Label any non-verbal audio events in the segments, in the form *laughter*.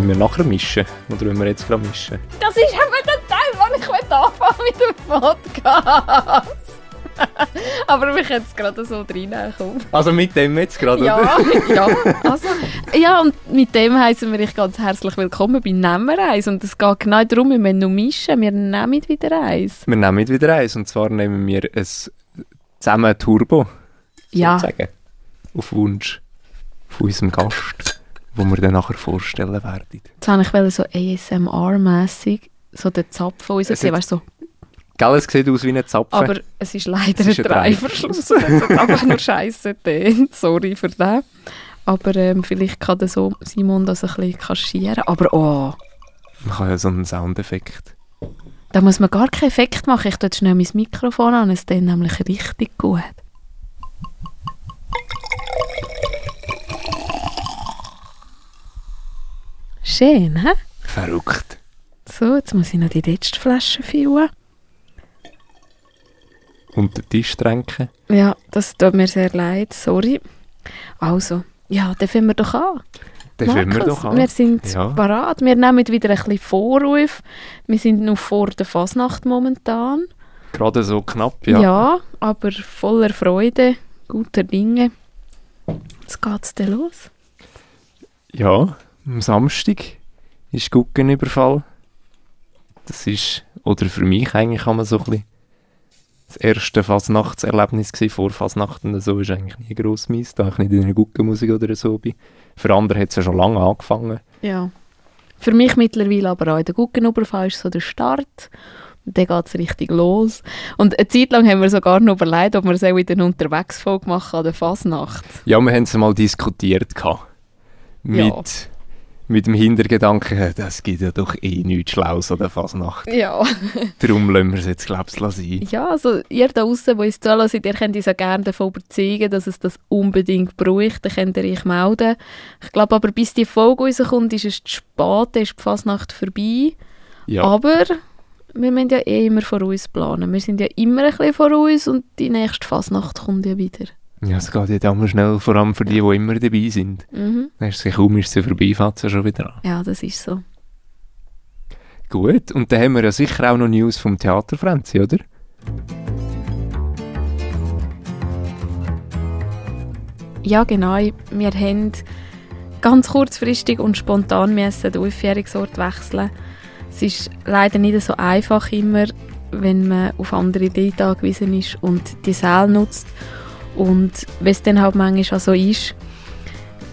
Wenn wir nachher mischen oder wenn wir jetzt gerade mischen. Das ist eben der Teil, wo ich mit anfangen mit dem Podcast. *laughs* Aber mich jetzt gerade so reinkommen. Also mit dem jetzt gerade, Ja, oder? *laughs* ja, also, *laughs* ja, und mit dem heißen wir dich ganz herzlich willkommen bei Nehmen wir eins. Und es geht genau darum, wir müssen noch mischen, wir nehmen wieder eins. Wir nehmen wieder eins und zwar nehmen wir ein zusammen Turbo, Ja, sozusagen, auf Wunsch von unserem Gast, wo wir dann nachher vorstellen werden. jetzt wollte ich so ASMR-mässig so den Zapfen rausziehen, weißt so. Gell, es sieht aus wie ein Zapfen. Aber es ist leider Es ist ein Dreiverschluss. Einfach nur Scheiße getönt. Sorry für das. Aber ähm, vielleicht kann der so Simon das ein bisschen kaschieren. Aber oh, Man kann ja so einen Soundeffekt. da muss man gar keinen Effekt machen. Ich tue jetzt schnell mein Mikrofon an, es ist nämlich richtig gut. Schön, hä? Verrückt. So, jetzt muss ich noch die letzte Flasche füllen. Unter den Tisch tränken. Ja, das tut mir sehr leid, sorry. Also, ja, dann fangen wir doch an. Dann fangen wir doch an. Wir sind Ja. parat. Wir nehmen wieder ein bisschen Vorruf. Wir sind noch vor der Fasnacht momentan. Gerade so knapp, Ja. ja. aber voller Freude, guter Dinge. Jetzt geht's dann los. Ja, am Samstag ist Guggenüberfall. Das ist, oder für mich eigentlich kann man so ein bisschen das erste Fasnachtserlebnis gewesen, vor Fasnachten und so, ist eigentlich nie gross mies, da ich nicht in einer Guggenmusik oder so bin. Für andere hat es ja schon lange angefangen. Ja. Für mich mittlerweile aber auch in der Guggenüberfall ist so der Start. Und dann geht es richtig los. Und eine Zeit lang haben wir sogar noch überlegt, ob wir es auch in den Unterwegsfolge machen an der Fasnacht. Ja, wir haben es mal diskutiert gehabt. Mit, Ja. Mit dem Hintergedanken, das gibt ja doch eh nichts Schlaues an der Fasnacht. Ja. Darum lassen wir es jetzt, glaube ich, sein. Ja, also ihr da draußen, die uns zuhören, ihr könnt uns auch gerne davon überzeugen, dass es das unbedingt braucht. Dann könnt ihr euch melden. Ich glaube aber, bis die Folge rauskommt, ist es zu spät, dann ist die Fasnacht vorbei. Ja, Aber wir müssen ja eh immer vor uns planen. Wir sind ja immer ein bisschen vor uns und die nächste Fasnacht kommt ja wieder. Ja es geht ja dann mal schnell, vor allem für die, die immer dabei sind. Mhm. Dann ist es kaum ist sie vorbei, fängt es ja schon wieder an. Ja, das ist so. Gut, und dann haben wir ja sicher auch noch News vom Theater Franzi, oder? Ja, genau. Wir haben ganz kurzfristig und spontan müssen den Aufjährungsort wechseln. Es ist leider nicht so einfach immer, wenn man auf andere Leute angewiesen ist und die Säle nutzt. Und wenn es dann halt manchmal auch so ist,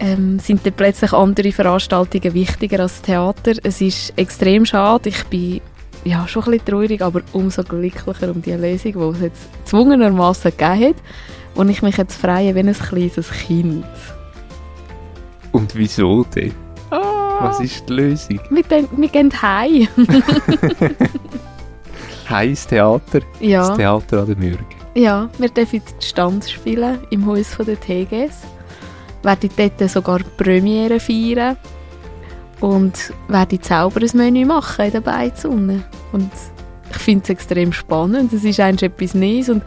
ähm, sind dann plötzlich andere Veranstaltungen wichtiger als das Theater. Es ist extrem schade. Ich bin ja, schon ein bisschen traurig, aber umso glücklicher um die Lösung, die es jetzt zwungenermassen gegeben hat. Und ich mich jetzt freue wie ein kleines Kind. Und wieso denn? Was ist die Lösung? Wir, den- wir gehen heim. *laughs* Heiß Theater, das ja, Theater an der Mürge. Ja, wir dürfen die Stanz spielen im Haus der TGS. Werden dort sogar die Premiere feiern. Und werden selber ein Menü machen in der Beizunne. Und ich finde es extrem spannend. Es ist eigentlich etwas Neues. Und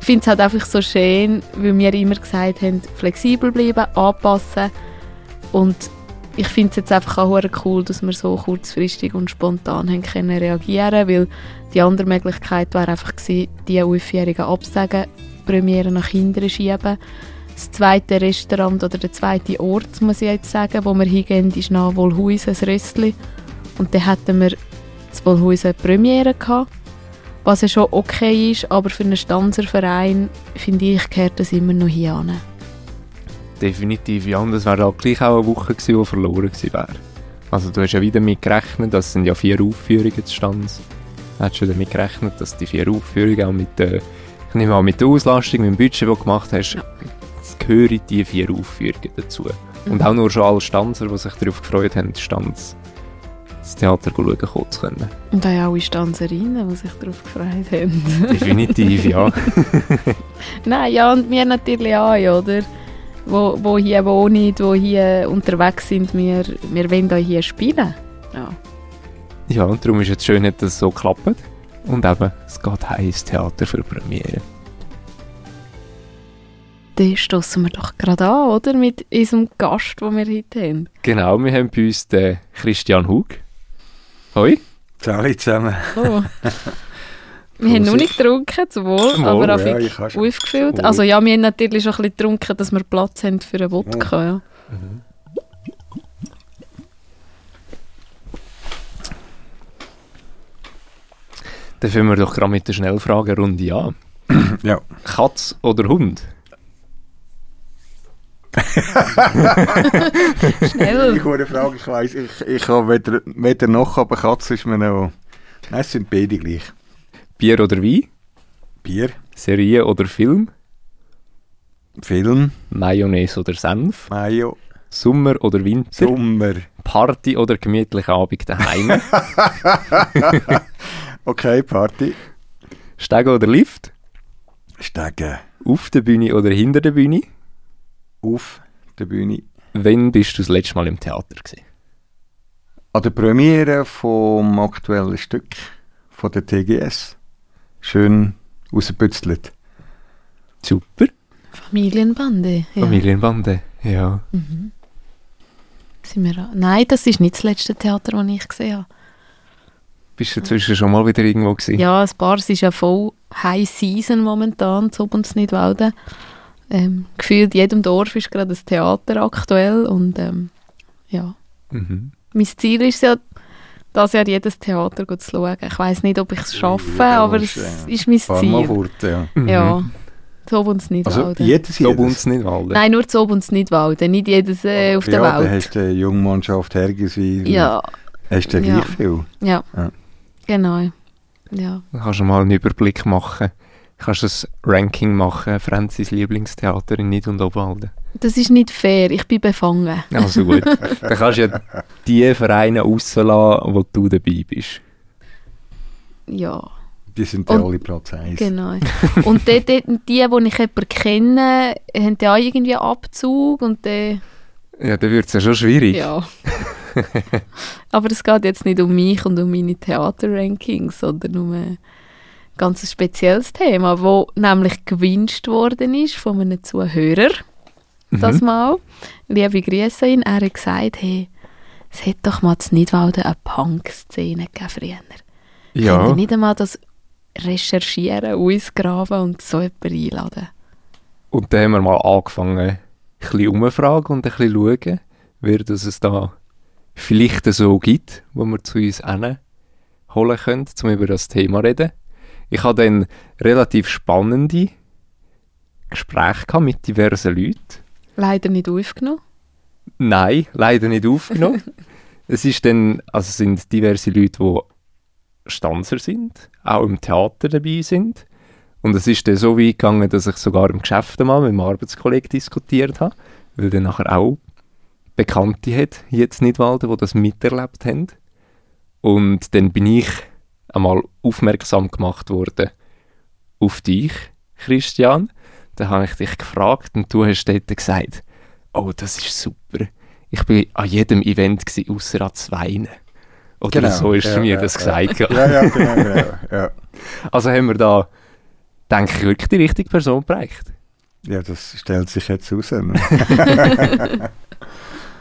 ich finde es halt einfach so schön, weil wir immer gesagt haben, flexibel bleiben, anpassen. Und ich finde es jetzt einfach auch cool, dass wir so kurzfristig und spontan haben können reagieren weil die andere Möglichkeit wäre einfach gewesen, die Aufjährigen absagen, Premiere nach hinten schieben. Das zweite Restaurant oder der zweite Ort, muss ich jetzt sagen, wo wir hingehen, ist nach Wohlhuisen, das Röstli. Und dann hätten wir das Wohlhuisen Premiere gehabt, was ja schon okay ist, aber für einen Stanzerverein, finde ich, gehört das immer noch hier an. Definitiv, ja. Und es wäre halt gleich auch eine Woche gewesen, die verloren gewesen wäre. Also du hast ja wieder damit gerechnet, das sind ja vier Aufführungen zustande. Du hast schon damit gerechnet, dass die vier Aufführungen auch mit der, ich nehme an, mit der Auslastung, mit dem Budget, das du gemacht hast, es gehören die vier Aufführungen dazu. Und auch nur schon alle Stanzer, die sich darauf gefreut haben, Stanz das Theater schauen zu können. Und auch alle Stanzerinnen, die sich darauf gefreut haben. Definitiv, ja. *laughs* Nein, ja, und wir natürlich auch, oder? Wo, wo hier wohnen, wo hier unterwegs sind, wir, wir wollen auch hier spielen. Ja. Ja, und darum ist es schön, dass es so klappt. Und eben, es geht heiß Theater für die Premiere. dann stoßen wir doch gerade an, oder? Mit unserem Gast, den wir heute haben. Genau, wir haben bei uns den Christian Hug. Hoi. Alle zusammen. Oh. *laughs* Wir haben noch nicht getrunken, zum Wohl, Wohl, aber ja, auch ich aufgefüllt. Also ja, wir haben natürlich schon ein bisschen getrunken, dass wir Platz haben für einen Wodka, ja. Dann fangen wir doch gerade mit der Schnellfragerunde an. *clears throat* Ja. Katz oder Hund? *laughs* Schnell. Ich eine Frage, ich weiss, ich, ich habe weder, weder noch, aber Katze ist mir noch... Nein, es sind beide gleich. Bier oder Wein? Bier, Serie oder Film? Film, Mayonnaise oder Senf? Mayo, Sommer oder Winter? Sommer. Party oder gemütlicher Abend daheim? *laughs* Okay, Party. Steigen oder Lift? Steigen Auf der Bühne oder hinter der Bühne? auf der Bühne. Wann bist du das letzte Mal im Theater gewesen? An der Premiere vom aktuellen Stück von der TGS. Schön rausgebützelt. Super. Familienbande. Ja. Familienbande. Ja. Sind wir an- Nein, das ist nicht das letzte Theater, das ich gesehen habe. Bist du inzwischen schon mal wieder irgendwo gewesen? Ja, ein paar, es ist ja voll High Season momentan, zu uns nicht Walden. Ähm, gefühlt in jedem Dorf ist gerade ein Theater aktuell und ähm, ja. Mhm. Mein Ziel ist ja, das Jahr jedes Theater gut zu schauen. Ich weiß nicht, ob ich es schaffe, Ja, aber es äh, ist mein Fahr mal Ziel. fort, ja. Mhm. Ja, zu uns nicht Also jedes So jedes. uns nicht Walden. Nein, nur zu uns nicht Walden, nicht jedes äh, auf der ja, dann Welt. hast du die Jungmannschaft Hergiswil. Ja, Hast du Ja. gleich viel. ja, Ja. genau. Ja. Dann kannst du mal einen Überblick machen. Kannst ein Ranking machen, Franzis Lieblingstheater in Nid- und Obwalden. Das ist nicht fair, ich bin befangen. Also gut. *laughs* Dann kannst du ja die Vereine rauslassen, wo du dabei bist. Ja. Die sind ja alle Platz 1. Genau. und dort, dort, die, die ich jemanden kenne, haben ja auch irgendwie einen Abzug und dann, Ja, dann wird es ja schon schwierig. ja. *laughs* Aber es geht jetzt nicht um mich und um meine Theaterrankings, sondern um ein ganz spezielles Thema, wo nämlich gewünscht worden ist von einem Zuhörer, das Mhm. Mal. Liebe Grüße ihn. Er hat gesagt, hey, es hätte doch mal zu Nidwalden eine Punk-Szene gegeben früher. Könnt Ja, ihr nicht einmal das recherchieren, ausgraben und so jemanden einladen? und dann haben wir mal angefangen, ein bisschen umfragen und ein bisschen schauen, wer das es da vielleicht so gibt, wo wir zu uns holen können, um über das Thema zu reden. Ich hatte dann relativ spannende Gespräche mit diversen Leuten. Leider nicht aufgenommen. Nein, leider nicht aufgenommen. *laughs* es ist dann, also sind diverse Leute, die Stanzer sind, auch im Theater dabei sind. Und es ist dann so weit gegangen, dass ich sogar im Geschäft mal mit einem Arbeitskollegen diskutiert habe, weil dann nachher auch Bekannte hat, jetzt nicht Walden, die das miterlebt haben. Und dann bin ich einmal aufmerksam gemacht worden auf dich, Christian. Da habe ich dich gefragt und du hast dort gesagt, oh, das ist super. Ich bin an jedem Event gsi, außer an zwei. Oder Genau, so ist ja, mir ja, das gesagt. Ja, ja, genau, genau. Ja. Also haben wir da, denke ich, wirklich die richtige Person bereicht. ja, das stellt sich jetzt raus. Ne? *laughs* *laughs*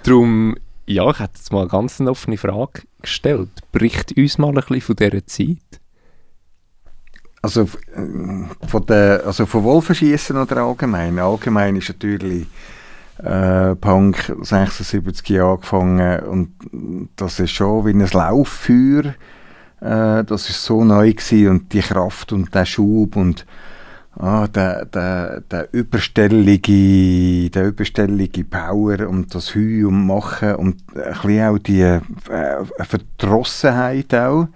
Darum, ja, ich hätte jetzt mal eine ganz offene Frage gestellt. Bericht uns mal ein bisschen von dieser Zeit. Also, äh, von der, also von Wolfenschießen oder allgemein? Allgemein ist natürlich äh, Punk 76 Jahre angefangen und das ist schon wie ein Lauffeuer. Äh, das ist so neu gewesen und die Kraft und der Schub und ah, der, der, der überstellige, der überstellige Power und das Hü und Machen und ein bisschen auch die äh, Verdrossenheit auch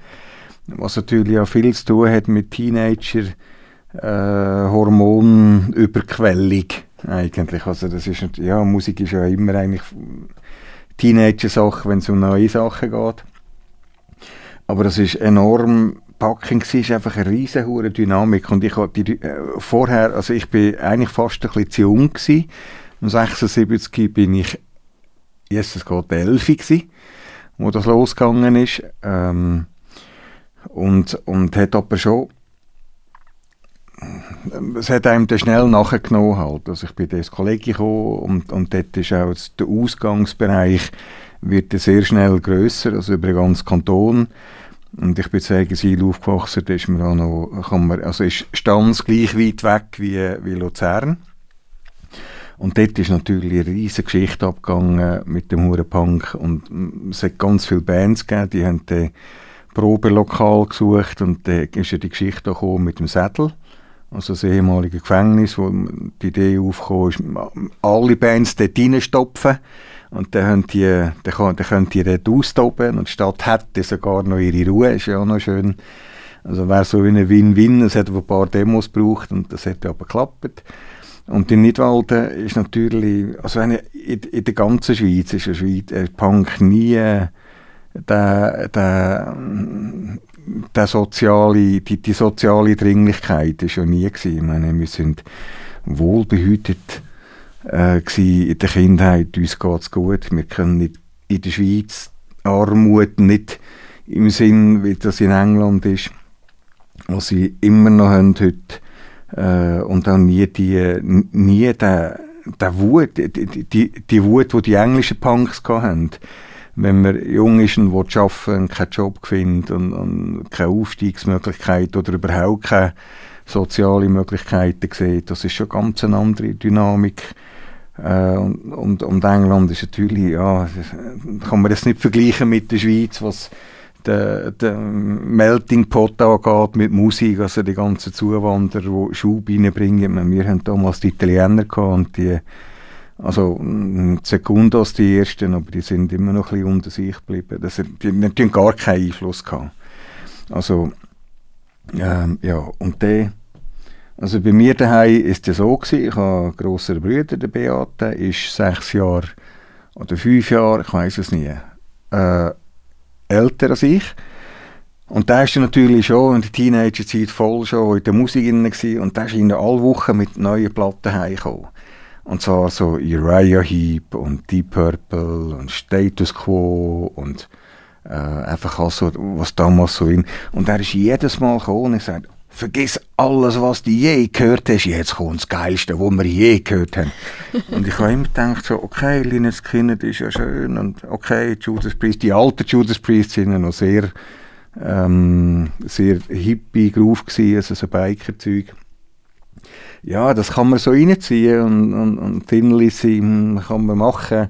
was natürlich auch viel zu tun hat mit Teenager äh, Hormonüberquellung eigentlich. Also das ist ja Musik ist ja immer eigentlich Teenager-Sache, wenn es um neue Sachen geht. Aber das ist enorm gewesen, ist einfach eine riesen hure Dynamik und ich die, äh, vorher, also ich bin eigentlich fast ein bisschen zu jung gewesen. Um 76 bin ich, yes, es geht 11 gewesen, wo das losgegangen ist. Ähm, und, und hat aber schon es hat einem dann schnell nachgenommen halt. Also ich bin ins Kolleg gekommen und, und dort ist auch der Ausgangsbereich wird sehr schnell grösser, also über den ganzen Kanton. Und ich bin zu Egensil aufgewachsen, da ist man auch noch, kann man, also ist Stanz gleich weit weg wie, wie Luzern. Und dort ist natürlich eine riesige Geschichte abgegangen mit dem Hurenpunk. Und es hat ganz viele Bands gegeben, die haben den Probelokal gesucht und da ist ja die Geschichte gekommen mit dem Sädel, also das ehemalige Gefängnis, wo die Idee aufkam, ist, alle Bands dort reinstopfen und dann, haben die, dann, dann können die dort austoben und die Stadt hätte sogar noch ihre Ruhe, ist ja auch noch schön. Also wäre so wie ein Win-Win, es hat ein paar Demos gebraucht und das hat aber geklappt. Und in Nidwalden ist natürlich, also in, in der ganzen Schweiz ist Schweiz, äh, Punk nie der, der, der soziale, die, die soziale Dringlichkeit ist ja nie gewesen. Ich meine, wir sind wohlbehütet äh, in der Kindheit, uns geht es gut, wir können nicht in der Schweiz Armut nicht im Sinn, wie das in England ist, was sie immer noch haben heute, äh, und auch nie die, nie der, der Wut, die, die, die Wut, die die englischen Punks hatten. Wenn man jung ist und will arbeiten und keinen Job findet und, und keine Aufstiegsmöglichkeit oder überhaupt keine soziale Möglichkeiten sieht, das ist schon ganz eine andere Dynamik. Äh, und, und, und England ist natürlich, ja, kann man das nicht vergleichen mit der Schweiz, was der, der Melting Pot angeht mit Musik, also die ganzen Zuwanderer, die Schub reinbringen. Wir haben damals die Italiener gehabt und die, also Sekundos die ersten, aber die sind immer noch ein bisschen unter sich geblieben. Das, die, die haben gar keinen Einfluss gehabt. Also, ähm, ja, und der, also bei mir daheim ist es so gewesen, ich habe einen grossen Bruder, der Beate, ist sechs Jahre oder fünf Jahre, ich weiß es nie, äh, älter als ich. Und der ist natürlich schon in der Teenagerzeit voll schon in der Musik drin und der ist in alle Wochen mit neuen Platten heimgekommen. Und zwar so Uriah Heep und Deep Purple und Status Quo und äh, einfach also, was damals so in... Und er ist jedes Mal gekommen und sagt, vergiss alles, was du je gehört hast, jetzt kommt das Geilste, was wir je gehört haben. und ich habe immer gedacht, so, okay, Lynyrd Skynyrd ist ja schön und okay, Judas Priest, die alten Judas Priest sind ja noch sehr, ähm, sehr hippie Groove gewesen, also so Biker-Zeug. Ja, das kann man so reinziehen und, und, und Thinlissy kann man machen.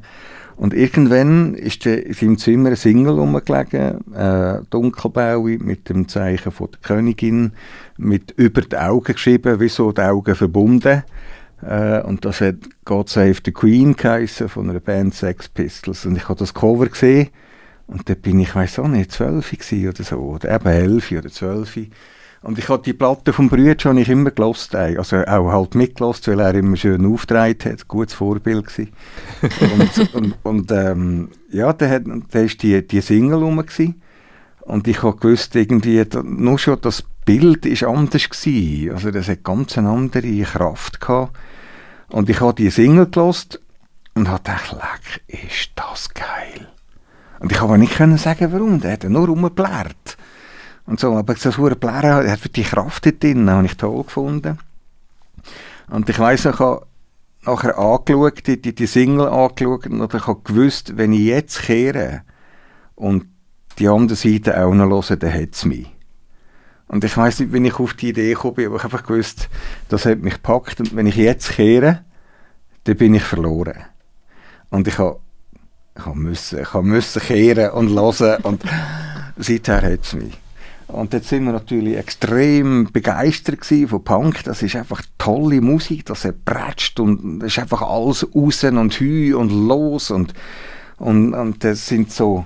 Und irgendwann ist in seinem Zimmer ein Single rumgelegen, äh, dunkelblaue, mit dem Zeichen von der Königin, mit über die Augen geschrieben, wie so die Augen verbunden. Äh, und das hat God Save the Queen geheissen, von einer Band Sex Pistols. Und ich habe das Cover gesehen, und da bin ich, weiß auch nicht, zwölf oder so, oder eben elf oder zwölf. Und ich habe die Platte vom Brüder schon ich immer gelost, also auch halt mitgelost, weil er immer schön aufgetragen hat, gutes Vorbild gewesen. *laughs* und, und, und ähm, ja, da hat, da ist die, die Single rum. Und ich habe gewusst, irgendwie, nur schon das Bild ist anders gewesen. Also das hat ganz eine andere Kraft gehabt. Und ich habe die Single gelost und habe gedacht, leck, ist das geil. Und ich habe nicht sagen, warum. Der hat nur rumgeblärt und so. Aber das hure Blären hat die Kraft dort drin, habe ich toll gefunden. Und ich weiss, ich habe nachher die, die, die Single angeschaut und ich habe gewusst, wenn ich jetzt kehre und die andere Seite auch noch höre, dann hat es mich. Und ich weiss nicht, wenn ich auf die Idee gekommen bin, aber ich habe einfach gewusst, das hat mich gepackt und wenn ich jetzt kehre, dann bin ich verloren. Und ich habe, ich müssen, ich müssen kehren und hören und seither hat es mich. Und jetzt sind wir natürlich extrem begeistert von Punk. Das ist einfach tolle Musik, das hat prätscht und es ist einfach alles raus und hü und los und, und, und das sind so,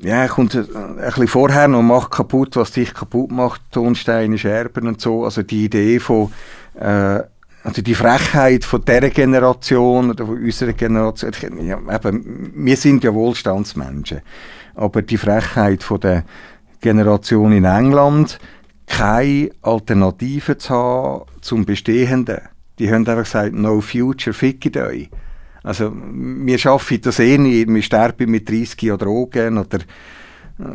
ja, kommt ein bisschen vorher noch macht kaputt, was dich kaputt macht, Tonsteine, Scherben und so. Also die Idee von, äh, also die Frechheit von dieser Generation oder von unserer Generation. Ja, eben, wir sind ja Wohlstandsmenschen. Aber die Frechheit von der Generation in England, keine Alternative zu haben zum Bestehenden. Die haben einfach gesagt, no future, fickt euch. Also, wir schaffen das eh nicht, wir sterben mit 30 Jahren Drogen oder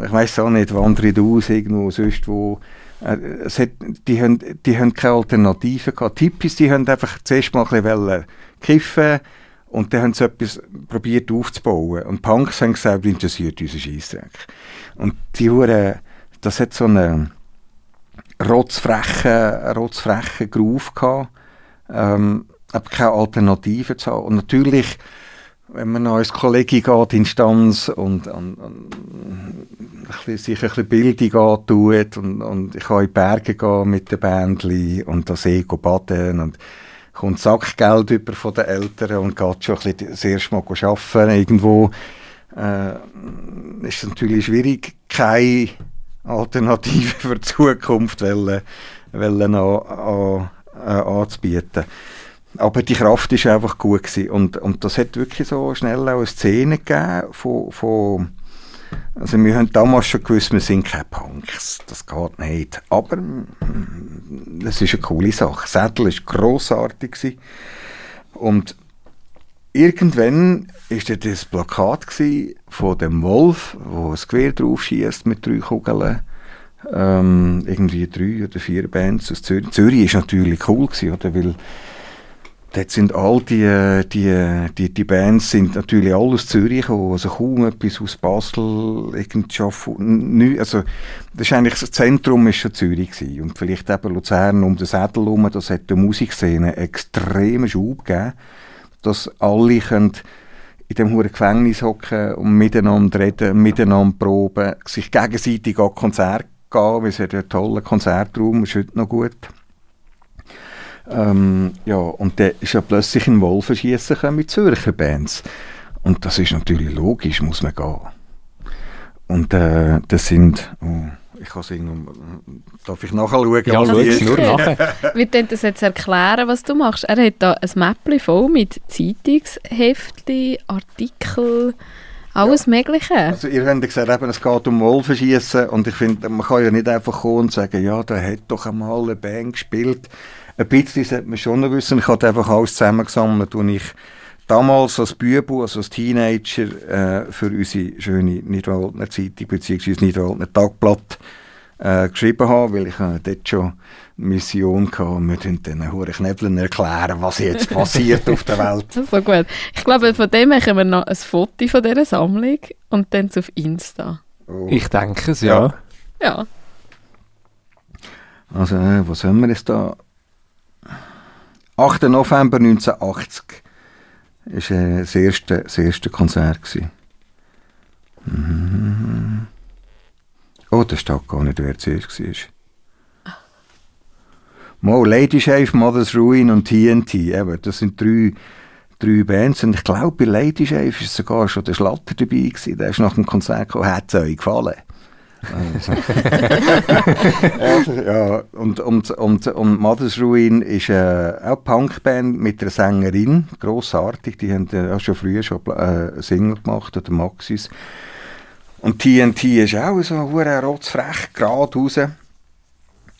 ich weiß auch nicht, wandern aus irgendwo sonst wo. Äh, es hat, die, haben, die haben keine Alternative gehabt. Tippis, die haben einfach zuerst mal ein bisschen kiffen und dann haben sie etwas probiert aufzubauen. Und Punks haben gesagt, interessiert unseren Scheissdreck. Und die Hure, das hat so einen rotzfrechen, rotzfrechen Groove gehabt, ähm, aber keine Alternative zu haben. Und natürlich, wenn man als Kollege geht, Instanz und, und, und sich ein bisschen Bildung antut und, und ich kann in die Berge gehen mit den Bändchen und da See baden und kommt Sackgeld über von den Eltern und geht schon ein bisschen das erste Mal arbeiten irgendwo, äh, ist natürlich schwierig, keine Alternative *laughs* für die Zukunft wollen, wollen an, an, an, anzubieten. Aber die Kraft ist einfach gut. Und, und das hat wirklich so schnell auch eine Szene gegeben von, von also wir haben damals schon gewusst, wir sind keine Punks. Das geht nicht. Aber das ist eine coole Sache. Sättel war grossartig. Und irgendwann war das Plakat von dem Wolf, wo ein Gewehr drauf schießt mit drei Kugeln. Ähm, irgendwie drei oder vier Bands aus Zürich. Zürich war natürlich cool, gewesen, oder? weil Dort sind all die, die, die, die Bands sind natürlich alle aus Zürich gekommen, also kaum etwas aus Basel, irgendwie also das ist eigentlich, das Zentrum ist schon Zürich gewesen. und vielleicht eben Luzern um den Sädel herum, das hat der Musikszene extremen Schub gegeben, dass alle können in dem hohen Gefängnis hocken und miteinander reden, miteinander proben, sich gegenseitig an Konzerte gehen, weil es hat einen tollen Konzertraum, ist heute noch gut. Ähm, ja, und dann ist ja plötzlich ein Wolfenschiessen mit Zürcher Bands. Und das ist natürlich logisch, muss man gehen. Und äh, das sind... Oh, ich kann singen. Darf ich nachschauen? Ja, schau es nur *laughs* nachher. Wir können das jetzt erklären, was du machst. Er hat da ein Mäppchen voll mit Zeitungsheftchen, Artikeln, alles ja. Mögliche. Also ihr habt gesagt, eben, es geht um Wolfenschießen und ich finde, man kann ja nicht einfach kommen und sagen, ja, da hat doch einmal eine Band gespielt ein bisschen sollte man schon wissen. Ich habe einfach alles zusammengesammelt, und ich damals als Bübu, also als Teenager, äh, für unsere schöne Nidwaldner Zeitung bzw. Nidwaldner Tagblatt äh, geschrieben habe, weil ich äh, dort schon Mission hatte, wir müssen den Huren Knebeln erklären, was jetzt *laughs* passiert auf der Welt. *laughs* So gut. Ich glaube, von dem machen wir noch ein Foto von dieser Sammlung und dann auf Insta. Oh. Ich denke es, ja. Ja. Also, äh, was haben wir jetzt da? 8. November 1980 war äh, das, erste, das erste Konzert. Mhm. Oh, das steht gar nicht, wer zuerst war. Mo, Lady Shave, Mother's Ruin und TNT. Eben, das sind drei, drei Bands. Und ich glaube, bei Lady Shave war sogar schon der Schlatter dabei. Gewesen. Der ist nach dem Konzert gekommen. Hat es euch gefallen? Also. *laughs* *laughs* ja, und, und, und, und Mother's Ruin ist äh, auch eine Punkband mit einer Sängerin, grossartig. Die haben äh, schon früher schon äh, Single gemacht, oder Maxis. Und TNT ist auch so ein rotzfrech, gerade raus.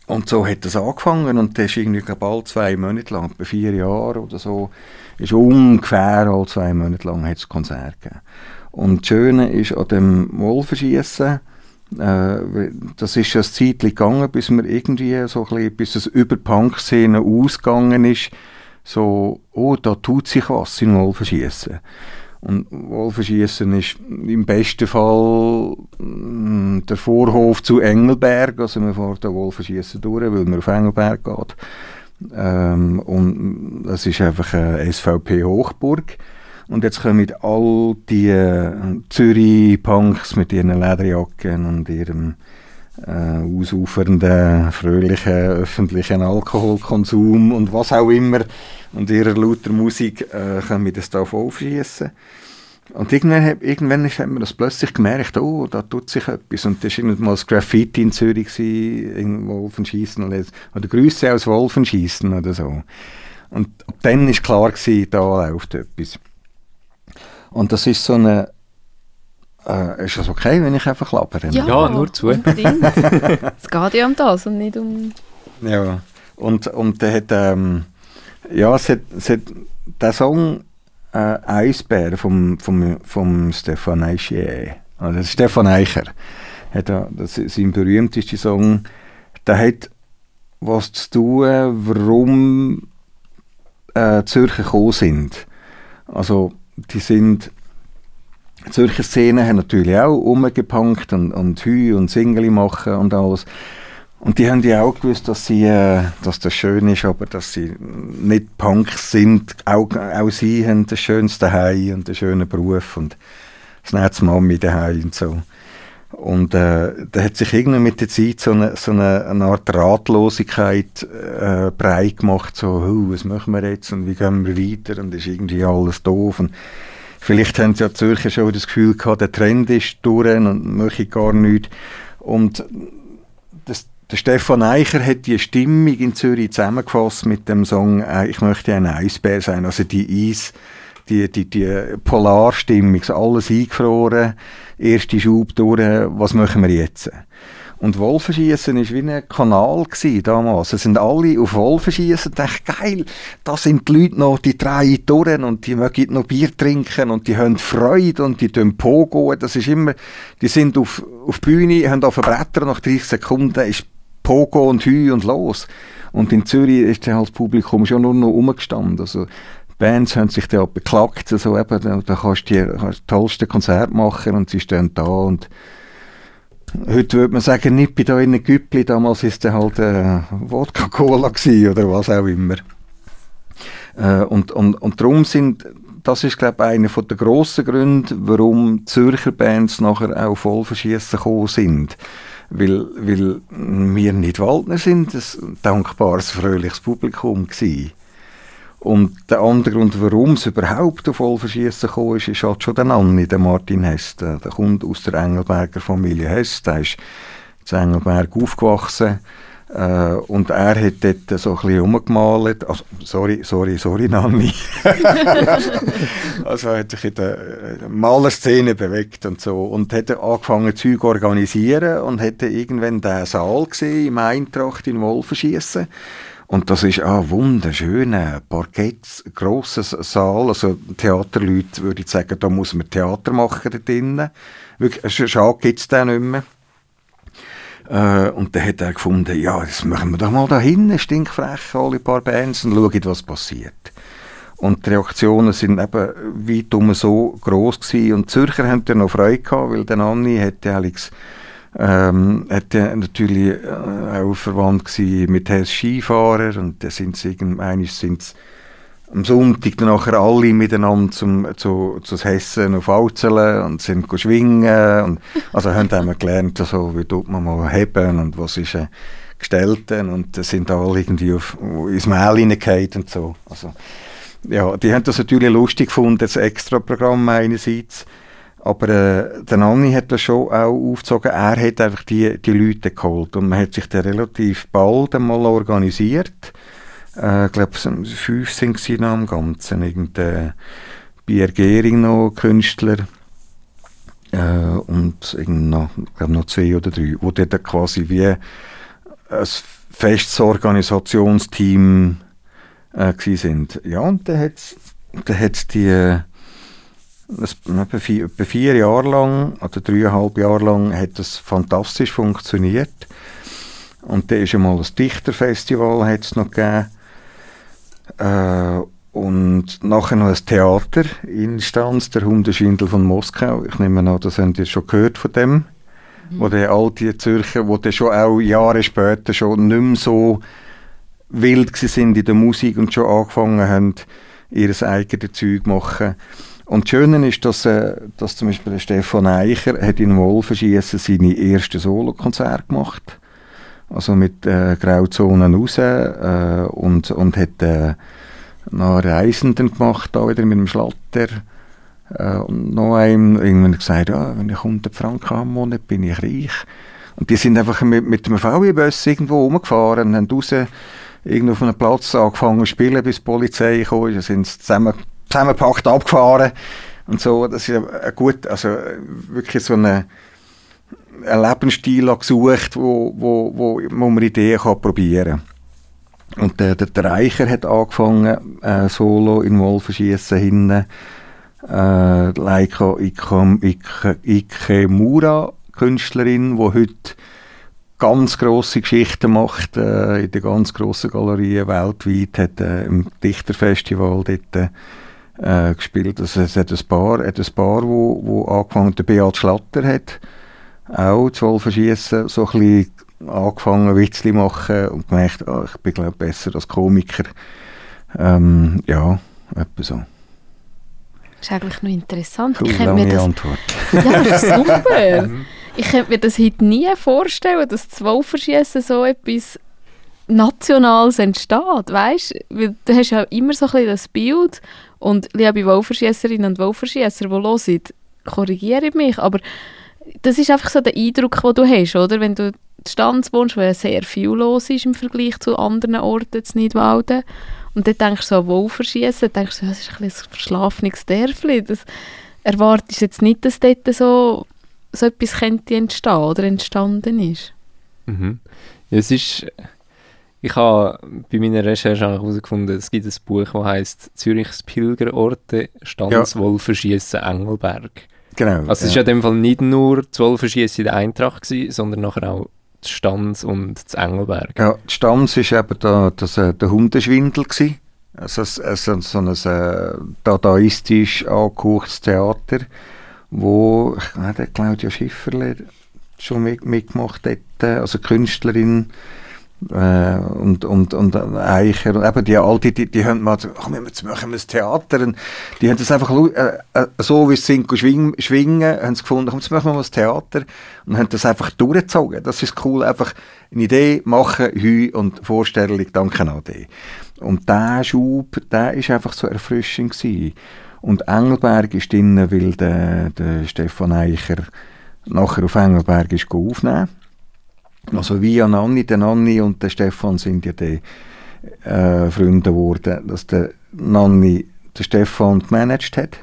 Und so hat es angefangen und das ist irgendwie bald zwei Monate lang, bei vier Jahren oder so, ist ungefähr all zwei Monate lang hat es Konzert gegeben. Und das Schöne ist an dem Wolfenschiessen, äh, das ist ja ein Zeit gegangen, bis man irgendwie so ein bisschen, über Punk-Szene ausgegangen ist, so, oh, da tut sich was in Wolfenschiessen. Und Wolfenschiessen ist im besten Fall mm, der Vorhof zu Engelberg, also man fährt da Wolfenschiessen durch, weil man auf Engelberg geht. Ähm, und das ist einfach eine SVP-Hochburg. Und jetzt kommen all die äh, Zürich-Punks mit ihren Lederjacken und ihrem äh, ausufernden, fröhlichen, öffentlichen Alkoholkonsum und was auch immer und ihrer lauter Musik äh, können das da aufschießen. Und irgendwann, irgendwann hat man das plötzlich gemerkt, oh, da tut sich etwas. Und das war mal das Graffiti in Zürich, in Wolfenschießen oder Grüße aus Wolfenschießen oder so. Und dann war klar, gewesen, da läuft etwas. Und das ist so eine. Äh, ist das okay, wenn ich einfach labere? Ja, ja nur zu. *laughs* es geht ja um das und nicht um. Ja, und, und der hat. Ähm, ja, es hat, es hat der Song äh, Eisbär vom, vom, vom Stefan Eichier, also Stefan Eicher, hat das ist sein berühmtester Song, der hat was zu tun, warum äh, Zürcher gekommen sind. Also die sind Zürcher Szenen haben natürlich auch umgepunkt und, und Hü und Singeli machen und alles. Und die haben ja auch gewusst, dass, sie, äh, dass das schön ist, aber dass sie nicht Punks sind. Auch, auch sie haben das schönste Heim und den schönen Beruf und das nette Mami daheim und so. Und äh, da hat sich irgendwie mit der Zeit so eine, so eine, eine Art Ratlosigkeit äh, breit gemacht, so, was machen wir jetzt und wie gehen wir weiter und ist irgendwie alles doof. Und vielleicht haben sie ja Zürcher schon das Gefühl gehabt, der Trend ist durch und möchte gar nichts. Und das, der Stefan Eicher hat die Stimmung in Zürich zusammengefasst mit dem Song äh, «Ich möchte ein Eisbär sein», also die Eis, die, die, die Polarstimmung, alles eingefroren, erste Schub durch, was machen wir jetzt? Und Wolfenschießen war wie ein Kanal damals. Es sind alle auf Wolfenschießen und dachten, geil, da sind die Leute noch, die drei durch und die mögen noch Bier trinken und die haben Freude und die tun Pogo. Das ist immer, die sind auf, auf Bühne, haben auf Bretter, nach 30 Sekunden ist Pogo und Hü und los. Und in Zürich ist halt das Publikum schon nur noch rumgestanden. Also, Bands haben sich da beklagt, also eben, da, da kannst du die tollsten Konzerte machen und sie stehen da und heute würde man sagen, bei da in Güppli, damals ist es halt äh, Wodka-Cola oder was auch immer. Äh, und, und, und darum sind, das ist glaube ich einer der grossen Gründe, warum Zürcher Bands nachher auch voll verschießen gekommen sind. Weil, weil wir nicht Waldner sind, ein dankbares, fröhliches Publikum gewesen. Und der andere Grund, warum es überhaupt auf Vollverschiessen gekommen ist, ist halt schon der Nanni, der Martin Hess. Der, der kommt aus der Engelberger Familie Hess. Der ist in Engelberg aufgewachsen. Äh, und er hat dort so ein bisschen rumgemalt. Also, sorry, sorry, sorry, Nanni. *laughs* also er hat sich in der Malerszene bewegt und so. Und hat angefangen, Zeug zu organisieren und hatte irgendwann den Saal gesehen im Eintracht in Wolfenschiessen. Und das ist ein wunderschöner Parkett, grosser Saal. Also Theaterleute würde ich sagen, da muss man Theater machen da drinnen. Wirklich, schade gibt es den nicht mehr. Äh, und dann hat er gefunden, ja, das machen wir doch mal da hinten, stinkfrech, alle paar Bands, und schauen, was passiert. Und die Reaktionen sind eben weit um so gross gewesen. Und die Zürcher haben dann noch Freude gehabt, weil der Anni hätte Alex ähm, hat er natürlich äh, auch verwandt mit Hess Skifahrer und da sind sie sind am Sonntag dann nachher alle miteinander zum, zu, zu Hessen auf Alzelen und sind schwingen und also haben dann gelernt, also, wie tut man mal heben und was ist ein Gestellten und da sind alle irgendwie auf, ins Mail hineingefallen und so. Also, ja, die haben das natürlich lustig gefunden, das Extra-Programm einerseits, aber äh, der Nanni hat das schon auch aufgezogen. Er hat einfach die, die Leute geholt. Und man hat sich dann relativ bald einmal organisiert. Äh, ich glaube, fünf sind sie am Ganzen. Irgendein Pierre Gehring noch, Künstler. Äh, und noch, ich glaube noch zwei oder drei. Wo dort quasi wie ein festes Organisationsteam äh, sind. Ja, und dann hat es die etwa vier, etwa vier Jahre lang oder dreieinhalb Jahre lang hat das fantastisch funktioniert. Und dann ist einmal ein Dichterfestival hat's noch gegeben. Äh, und nachher noch ein Theater in Stanz, der Hundeschwindel von Moskau. Ich nehme an, das habt ihr schon gehört von dem. Mhm. Wo die alte Zürcher, wo die schon auch Jahre später schon nicht mehr so wild sind in der Musik und schon angefangen haben, ihr eigenes Zeug zu machen. Und das Schöne ist, dass, äh, dass zum Beispiel der Stefan Eicher hat in Wolfenschiessen seine erste Solokonzerte gemacht. Also mit äh, Grauzonen raus äh, und, und hat äh, noch Reisenden gemacht, da wieder mit dem Schlatter. Äh, und noch einem gesagt, ja, wenn ich 100 Franken am Monat bin ich reich. Und die sind einfach mit, mit dem VW-Bus irgendwo rumgefahren und haben raus irgendwo auf einem Platz angefangen zu spielen, bis die Polizei kam. Dann sind zusammen zusammengepackt, abgefahren und so. Das ist gut, also wirklich so eine, ein Lebensstil gesucht, wo, wo, wo, wo man Ideen kann probieren Und der, der, der Reicher hat angefangen, äh, Solo in Wolfenschiessen hinten. Äh, Leika Ikemura, Künstlerin, die heute ganz grosse Geschichten macht, äh, in den ganz grossen Galerien weltweit, hat äh, im Dichterfestival dort äh, gespielt. Also es hat ein paar, hat ein paar wo, wo angefangen, der Beat Schlatter hat auch zu Wolfenschiessen so ein bisschen angefangen, Witzli machen und gemerkt, oh, ich bin glaube besser als Komiker. Ähm, ja, etwa so. Das ist eigentlich noch interessant. Cool, ich könnte lange mir das, Antwort. *laughs* ja, das ist super. *laughs* ich könnte mir das heute nie vorstellen, dass das Wolferschiessen so etwas Nationales entsteht, weißt? Weil du hast ja immer so ein bisschen das Bild und liebe Wolferschiesserinnen und Wolferschiesser, die hören, korrigiere mich, aber das ist einfach so der Eindruck, den du hast, oder? Wenn du die Stanz wohnst, wo sehr viel los ist im Vergleich zu anderen Orten in Nidwalden und dann denkst du so an dann denkst du, das ist ein, verschlafenes Dörfli, das erwartest du jetzt nicht, dass dort so, so etwas könnte entstehen oder entstanden ist. Mhm. Es ist, ich habe bei meiner Recherche herausgefunden, es gibt ein Buch, das heißt Zürichs Pilgerorte, Stanzwolferschiessen Engelberg. Genau. Also es war ja in dem Fall nicht nur das Wolferschiessen in der Eintracht, gewesen, sondern nachher auch das Stanz und das Engelberg. Ja, die Stanz war eben da, das, äh, der Hundeschwindel. Gewesen. Also, es- also so ein äh, dadaistisch angehauchtes Theater, wo ich der Claudia Schifferle schon mit, mitgemacht hat, also Künstlerin äh, und, und, und Eicher und eben die Alte, die, die haben mal so, komm, jetzt machen wir ein Theater und die haben das einfach äh, äh, so wie sie sind schwingen, schwingen, haben sie gefunden, komm, jetzt machen wir mal ein Theater und haben das einfach durchgezogen. Das ist cool, einfach eine Idee machen, Hü und Vorstellung, danke an die. Und der Schub, der ist einfach so erfrischend gewesen. Und Engelberg ist drin, weil der, der Stefan Eicher nachher auf Engelberg ist aufnehmen. Also via Nanni, der Nanni und der Stefan sind ja die äh, Freunde geworden, dass der Nanni den Stefan gemanagt hat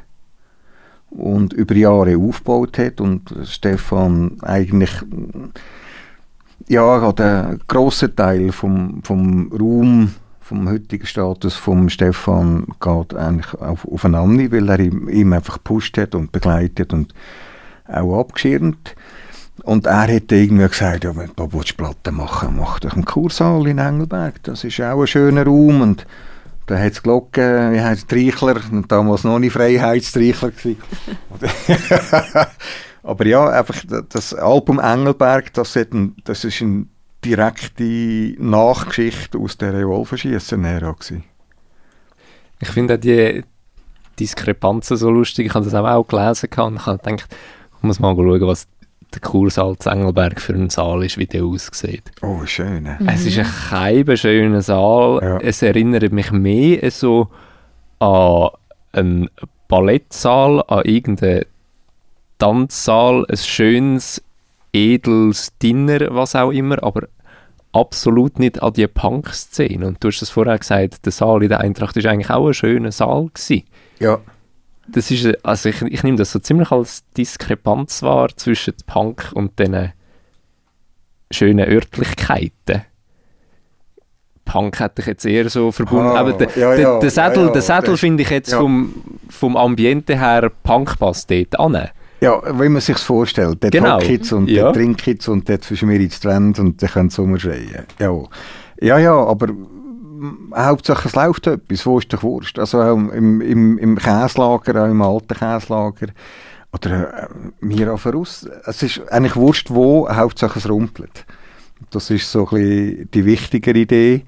und über Jahre aufgebaut hat und Stefan eigentlich ja, hat einen grossen Teil vom, vom Raum, vom heutigen Status vom Stefan geht eigentlich auf, auf einen Nanni, weil er ihm, ihm einfach gepusht hat und begleitet und auch abgeschirmt. Und er hat irgendwie gesagt, ja, wenn du Platten machen mach doch einen Kursaal in Engelberg. Das ist auch ein schöner Raum. Und da hat es Glocken, wie heisst es, Treichler, damals noch nicht Freiheitstreichler gewesen. *laughs* Aber ja, einfach das Album Engelberg, das, hat ein, das ist eine direkte Nachgeschichte aus der Revolverschiessen-Ära gewesen. Ich finde auch die Diskrepanzen so lustig. Ich habe das auch, auch gelesen und ich habe gedacht, ich muss mal schauen, was der Kursaal zu Engelberg für ein Saal ist, wie der aussieht. Oh, schön. ne? Es ist ein keiber schöner Saal. Ja. Es erinnert mich mehr so an einen Ballettsaal, an irgendeinen Tanzsaal, ein schönes, edles Dinner, was auch immer, aber absolut nicht an die Punk-Szene. Und du hast es vorher gesagt, der Saal in der Eintracht ist eigentlich auch ein schöner Saal gewesen. Ja. Das ist, also ich, ich nehme das so ziemlich als Diskrepanz wahr zwischen Punk und diesen schönen Örtlichkeiten. Punk hätte ich jetzt eher so verbunden. Ah, aber der, ja, ja, der Sädel, ja, das- finde ich jetzt vom, vom Ambiente her, Punk passt dort an. Ja, wie man sich vorstellt. Der Genau. jetzt und Ja. der trinkt jetzt und der verschmiert ins Trend und der kann Sommer schreien. Ja. ja, ja, aber Hauptsache es läuft etwas. Wo ist doch Wurst? Also auch im, im, im Käslager, auch im alten Käslager. Oder äh, mir auch voraus. Es ist eigentlich Wurst wo, Hauptsache es rumpelt. Das ist so ein die wichtigere Idee.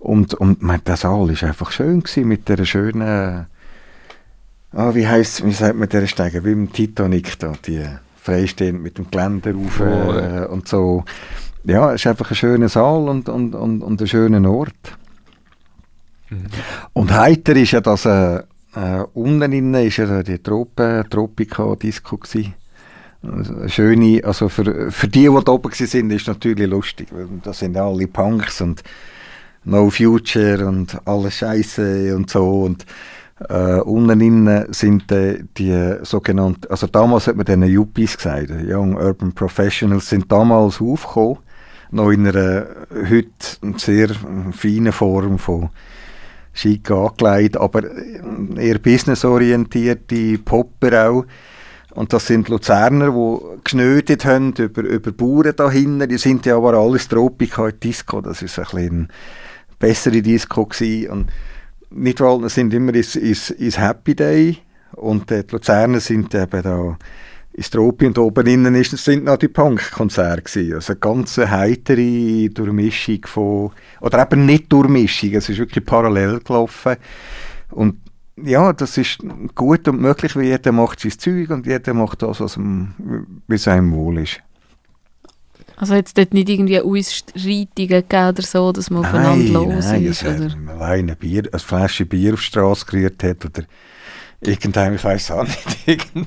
Und, und mein, der Saal war einfach schön gewesen, mit der schönen Ah, wie heisst, wie sagt man der Steiger? Wie im Titanic da, die freistehend mit dem Geländer rauf Oh, äh, und so. Ja, es ist einfach ein schöner Saal und, und, und, und ein schöner Ort. Und heiter ist ja das, äh, äh, unten innen ist ja die Tropen, Tropica-Disco gewesen. Also schöne, also für, für die, die da oben sind, ist natürlich lustig, weil das sind ja alle Punks und No Future und alles Scheiße und so und äh, unten innen sind äh, die sogenannten, also damals hat man denen Yuppies gesagt, äh, Young Urban Professionals sind damals aufgekommen, noch in einer heute sehr feinen Form von schick angelegt, aber eher businessorientierte Popper auch. Und das sind Luzerner, die geschnötet haben über, über Bauern da hinten. Die sind ja aber alles Tropika Disco. Das ist ein bisschen bessere Disco gewesen. Und Nidwaldner sind immer ins, ins, Happy Day und die Luzerner sind eben da ins Tropi und oben innen ist, sind noch die Punk-Konzerte. Also eine ganz heitere Durchmischung von, oder eben nicht Durchmischung, es ist wirklich parallel gelaufen. Und ja, das ist gut und möglich, weil jeder macht sein Zeug und jeder macht das, was ihm, wie es einem wohl ist. Also hat es dort nicht irgendwie Ausschreitungen gegeben oder so, dass man aufeinander los nein, ist? Also, Oder? allein ein, Bier, eine Flasche Bier auf die Straße gerührt hat oder irgendeinem, ich weiß auch nicht, *laughs*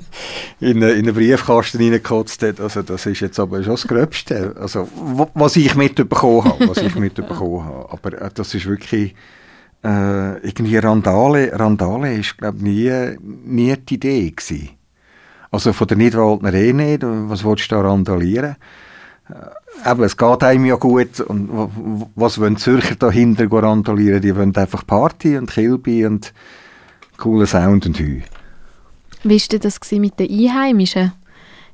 in, eine- in einen Briefkasten reingekotzt hat. Also das ist jetzt aber schon das Gröbste. Also wa- was ich mitbekommen habe, was ich mitbekommen habe. Aber äh, das ist wirklich äh, irgendwie Randale. Randale ist glaube nie, nie die Idee gewesen. Also von der Nidwaldner eh nicht. Was willst du da randalieren? Äh, Eben, es geht einem ja gut. Und was wollen Zürcher dahinter randalieren? Die wollen einfach Party und Kilby und coolen Sound und Heu. Wie war denn das mit den Einheimischen?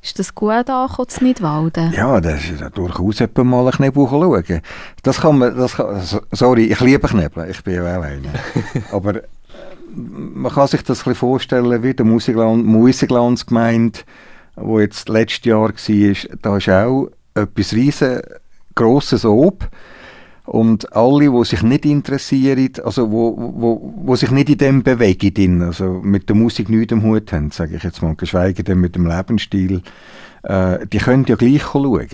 Ist das gut angekommen, in Nidwalden? Ja, das ist durchaus etwa mal ein Knebel schauen. Das kann man, das kann, so- sorry, ich liebe Knebel, ich bin ja auch einer. *laughs* Aber äh, man kann sich das ein vorstellen, wie der Musikland, Musiklandsgemeinde, wo jetzt letztes Jahr war, da ist auch etwas riesengroßes Ob. Und alle, die sich nicht interessieren, also wo, wo, wo sich nicht in dem bewegen, also mit der Musik nichts am Hut haben, sage ich jetzt mal, geschweige denn mit dem Lebensstil, äh, die können ja gleich schauen.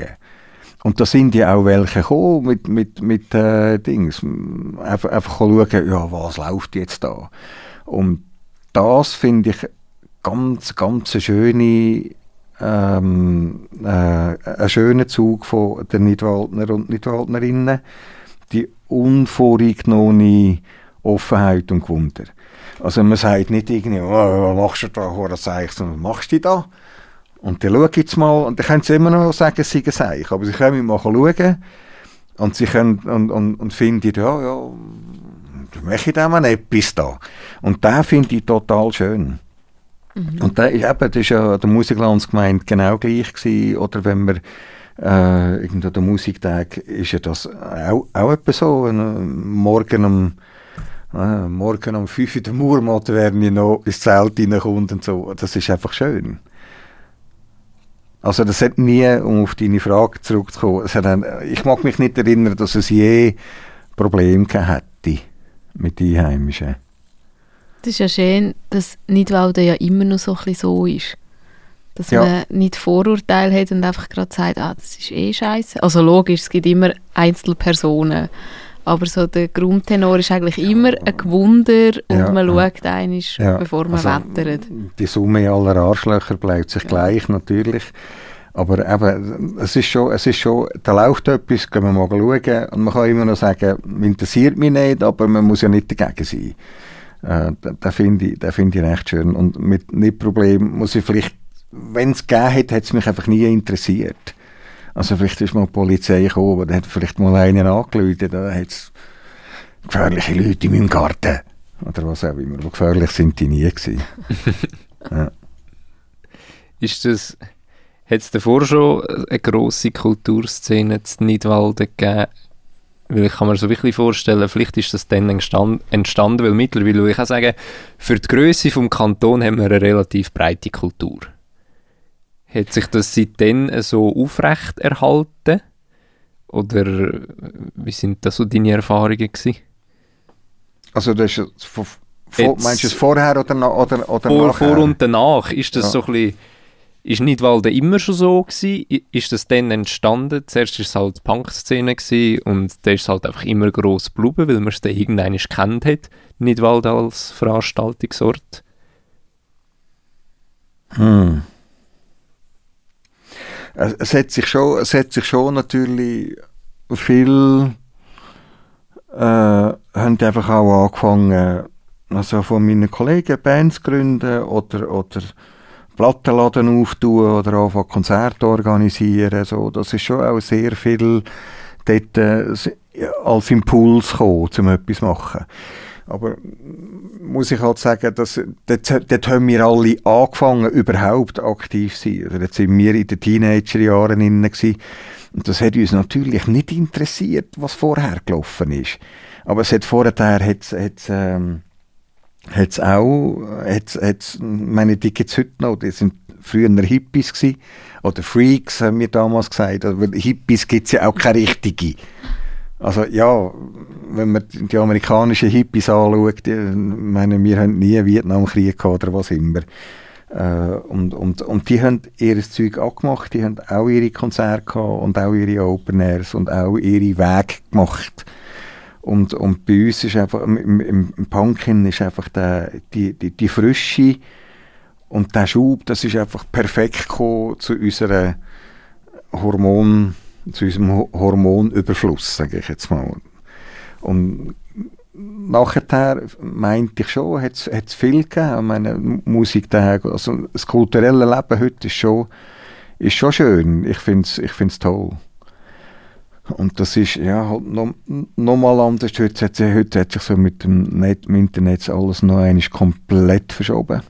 Und da sind ja auch welche gekommen mit, mit, mit äh, Dings. Einfach, einfach schauen, ja, was läuft jetzt da? Und das finde ich ganz, ganz eine schöne, ähm, äh, einen schönen Zug von den Nidwaldner und Nidwaldnerinnen. Die unvorgenommene Offenheit und Gewunder. Also man sagt nicht irgendwie, oh, was machst du da, Hure Seich, sondern was machst du da? Und dann schau jetzt mal, und dann können sie immer noch sagen, es sei ein Seich, aber sie können mal schauen und sie können, und, und, und finden, ja, ja, dann mache ich da mal etwas da. Und das finde ich total schön. Und da ist, eben, das ist ja der Musiklandsgemeinde genau gleich gewesen, oder wenn wir äh, irgendwo der Musiktag ist ja das auch, auch etwa so, ein, äh, morgen um äh, morgen um 5 Uhr der Murmat werden ich noch ins Zelt reinkommt und so, das ist einfach schön. Also das hat nie, um auf deine Frage zurückzukommen, hat ich mag mich nicht erinnern, dass es je Probleme hätte mit Einheimischen. Das ist ja schön, dass Nidwalden ja immer noch so ein bisschen so ist. Dass Ja. man nicht Vorurteile hat und einfach gerade sagt, ah, das ist eh scheiße. Also logisch, es gibt immer Einzelpersonen. Aber so der Grundtenor ist eigentlich immer ein Gewunder und Ja, man ja. schaut Ja, bevor man also, wettert. Die Summe aller Arschlöcher bleibt sich gleich, natürlich. Aber eben, es ist schon, es ist schon, da läuft etwas, gehen wir mal schauen. Und man kann immer noch sagen, interessiert mich nicht, aber man muss ja nicht dagegen sein. Äh, da da finde ich, da finde ich recht schön. Und mit nicht Problem muss ich vielleicht, wenn es gegeben hat, hat es mich einfach nie interessiert. Also vielleicht ist mal die Polizei gekommen, da hat vielleicht mal einen angerufen, da hat es gefährliche Leute in meinem Garten. Oder was auch immer. Aber gefährlich sind die nie gewesen. *laughs* Ist das, hat es davor schon eine grosse Kulturszene in Nidwalden gegeben? Weil ich kann mir so wirklich vorstellen, vielleicht ist das dann entstand- entstanden, weil mittlerweile würde ich auch sagen, für die Größe vom Kanton haben wir eine relativ breite Kultur. Hat sich das seitdem so aufrecht erhalten? Oder äh, wie sind das so deine Erfahrungen gewesen? Also das ist vor, Jetzt- meinst du es vorher oder, na, oder, oder vor, nachher? vor und danach, ist das Ja. so ein bisschen, ist Nidwalden immer schon so gewesen? Ist das dann entstanden? Zuerst war es halt Punk-Szene und dann ist es halt einfach immer gross geblieben, weil man es dann irgendwann kennt hat, Nidwalden als Veranstaltungsort. Hm. Es, hat sich schon, es hat sich schon natürlich viel äh, haben einfach auch angefangen, also von meinen Kollegen Bands gründen oder, oder Plattenladen auftun oder anfangen Konzerte organisieren. So. Das ist schon auch sehr viel dort äh, als Impuls gekommen, um etwas zu machen. Aber muss ich halt sagen, dass, dort, dort haben wir alle angefangen, überhaupt aktiv zu sein. Also dort sind wir in den Teenagerjahren innen Und das hat uns natürlich nicht interessiert, was vorher gelaufen ist. Aber es hat vorher, hat, hat, ähm, hat's auch, hat's, hat's, meine, die gibt's heute noch, die sind früher Hippies gewesen, oder Freaks, haben wir damals gesagt, aber Hippies gibt's ja auch keine richtige. Also ja, wenn man die amerikanischen Hippies anschaut, die, meine, wir haben nie einen Vietnamkrieg gehabt oder was immer. Äh, und, und, und die haben ihr Zeug angemacht, die haben auch ihre Konzerte gehabt und auch ihre Open Airs und auch ihre Wege gemacht. Und, und bei uns ist einfach, im, im, im Punkin ist einfach der, die, die, die Frische und der Schub, das ist einfach perfekt gekommen zu unserer Hormon- zu unserem Hormonüberfluss, sage ich jetzt mal. Und nachher meinte ich schon, hat es viel gegeben. Meine Musik also das kulturelle Leben heute ist schon, ist schon schön. Ich finde es ich find's toll. Und das ist ja halt noch, noch mal anders. Heute hat, heute hat sich so mit dem, Net, dem Internet alles noch einmal komplett verschoben.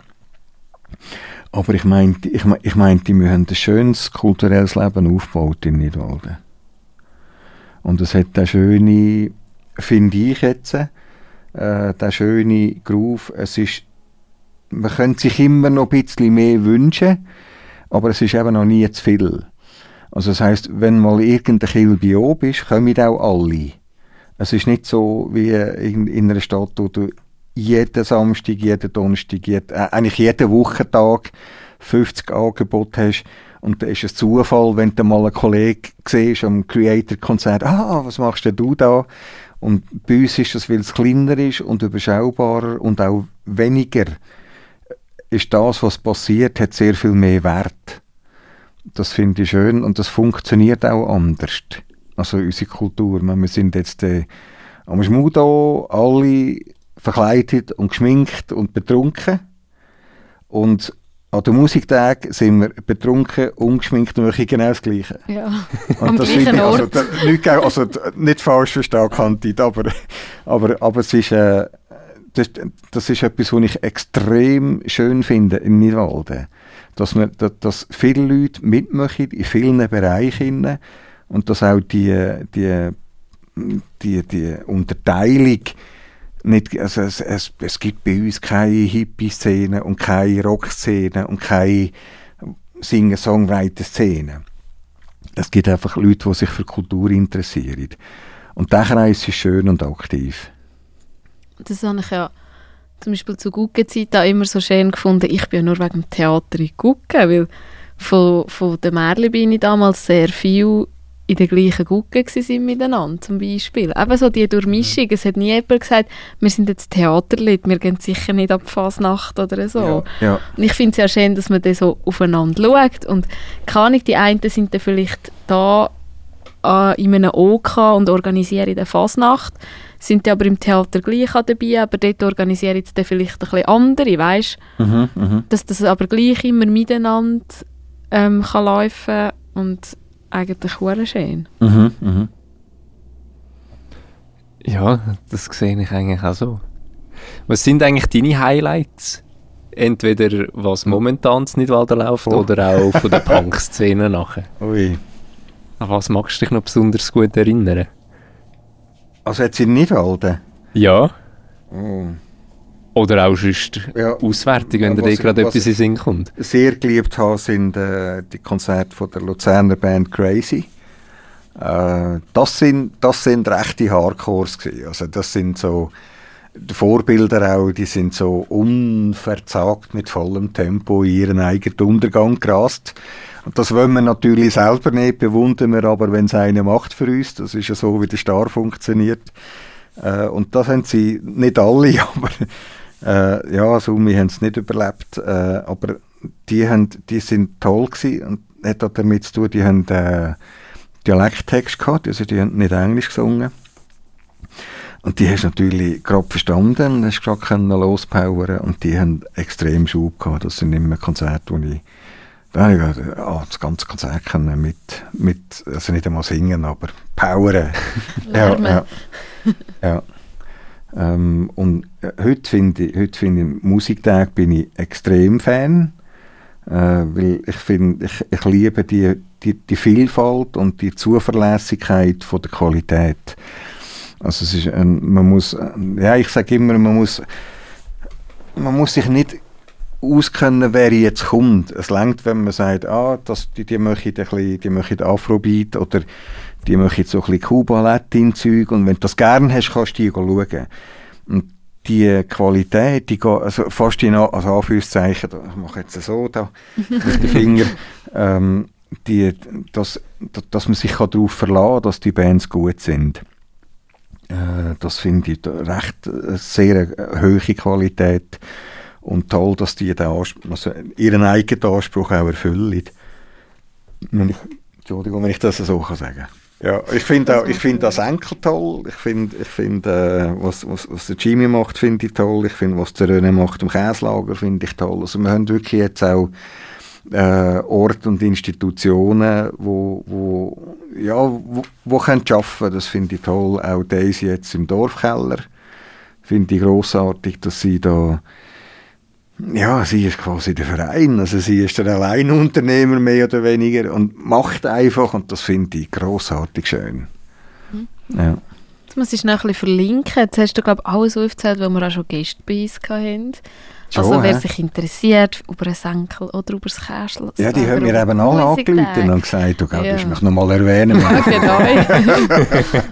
Aber ich meinte, ich, ich meinte, wir haben ein schönes kulturelles Leben aufgebaut in Nidwalden. Und es hat eine schöne, finde ich jetzt, äh, der schöne Groove. Es ist, man könnte sich immer noch ein bisschen mehr wünschen, aber es ist eben noch nie zu viel. Also das heißt, wenn mal irgendein Kilby oben ist, kommen auch alle. Es ist nicht so wie in, in einer Stadt, wo du jeden Samstag, jeden Donnerstag, jeden, äh, eigentlich jeden Wochentag 50 Angebote hast. Und da ist es Zufall, wenn du mal einen Kollegen siehst am Creator-Konzert, ah, was machst denn du da? Und bei uns ist das, weil es kleiner ist und überschaubarer und auch weniger, ist das, was passiert, hat sehr viel mehr Wert. Das finde ich schön und das funktioniert auch anders. Also unsere Kultur. Wir sind jetzt äh, am Schmudo alle verkleidet und geschminkt und betrunken. Und an den Musiktagen sind wir betrunken, ungeschminkt und machen genau das Gleiche. Ja, und am das gleichen ich, also, da, nicht, also, nicht falsch verstehen, Kantit, aber, aber, aber es ist, äh, das, das ist etwas, was ich extrem schön finde in Nidwalden. Dass, wir, dass, dass viele Leute mitmachen in vielen Bereichen und dass auch die, die, die, die Unterteilung nicht, also es, es, es gibt bei uns keine Hippie-Szene und keine Rock-Szene und keine Singer-Songwriter-Szene. Es gibt einfach Leute, die sich für Kultur interessieren. Und der Kreis ist schön und aktiv. Das habe ich ja zum Beispiel zu Guggen-Zeit immer so schön gefunden. Ich bin ja nur wegen dem Theater in Guggen, weil von, von der Märli bin ich damals sehr viel in der gleichen Gucke sind miteinander, zum Beispiel. Eben so die Durchmischung. Es hat nie jemand gesagt, wir sind jetzt Theaterlied, wir gehen sicher nicht ab Fasnacht oder so. Ja, ja. Und ich finde es ja schön, dass man dann so aufeinander schaut. Und kann ich, die einen sind dann vielleicht da äh, in einem OK und organisieren den Fasnacht, sind dann aber im Theater gleich dabei, aber dort organisieren jetzt dann vielleicht ein bisschen andere, weißt mhm, mh. Dass das aber gleich immer miteinander ähm, kann laufen und eigentlich sehr schön. Mhm, mhm. Ja, das sehe ich eigentlich auch so. Was sind eigentlich deine Highlights? Entweder was momentan in Nidwalden läuft oh. oder auch von der Punk-Szene nachher. *laughs* Ui. An was magst du dich noch besonders gut erinnern? Also jetzt in Nidwalden? Ja. Oh. Oder auch sonst ja. Auswertung, wenn ja, dir gerade etwas in Sinn kommt. sehr geliebt habe, sind äh, die Konzerte von der Luzerner Band Crazy. Äh, das, sind, das sind rechte Hardcores gewesen. Also das sind so die Vorbilder auch, die sind so unverzagt mit vollem Tempo in ihren eigenen Untergang gerast. Und das wollen wir natürlich selber nicht, bewundern wir aber, wenn es einer macht für uns. Das ist ja so, wie der Star funktioniert. Äh, und das haben sie nicht alle, *laughs* aber äh, ja, also wir haben es nicht überlebt, äh, aber die, haben, die sind toll gewesen und hat auch damit zu tun, die haben äh, Dialekttext gehabt, also die haben nicht Englisch gesungen. Und die hast du natürlich gerade verstanden und hast gerade können lospowern und die haben extrem Schub gehabt. Das sind immer Konzerte, wo ich da habe ich oh, das ganze Konzert können mit, mit, also nicht einmal singen, aber powern. *laughs* ja, ja, ja. Ähm, und äh, heute finde ich, heute finde ich, Musiktag bin ich extrem Fan, äh, weil ich finde, ich, ich liebe die, die, die Vielfalt und die Zuverlässigkeit von der Qualität. Also es ist, ein, man muss, ja, ich sage immer, man muss, man muss sich nicht auskennen, wer jetzt kommt. Es langt, wenn man sagt, ah, das, die, die möchten ein bisschen, die möchten Afrobeat oder die möchten so ein bisschen Kuba-Latin-Zeug und wenn du das gerne hast, kannst du die schauen. Und die Qualität, die geht, also fast in also Anführungszeichen, ich mache jetzt so da *laughs* mit den Finger, ähm, die, dass, dass man sich darauf verlassen kann, dass die Bands gut sind. Äh, das finde ich recht äh, sehr äh, hohe Qualität und toll, dass die den also ihren eigenen Anspruch auch erfüllen. Wenn ich, Entschuldigung, wenn ich das so kann sagen ja, ich finde ich finde das Enkel toll. Ich finde, ich finde, äh, was, was, was der Jimmy macht, finde ich toll. Ich finde, was der René macht im Käslager, finde ich toll. Also wir haben wirklich jetzt auch äh, Orte und Institutionen, wo, wo ja, wo, wo können schaffen. Das finde ich toll. Auch Daisy jetzt im Dorfkeller finde ich großartig, dass sie da ja, sie ist quasi der Verein, also sie ist der Alleinunternehmer mehr oder weniger und macht einfach und das finde ich großartig schön. Mhm. Ja. Jetzt muss ich noch ein bisschen verlinken. Jetzt hast du, glaube ich, alles aufgezählt, weil wir auch schon Gäste bei uns hatten. Schon, also wer he? sich interessiert über einen Senkel oder über das Kästchen. Ja, die haben mir eben alle angerufen und gesagt, du könntest ja. mich noch mal erwähnen. Ja, genau.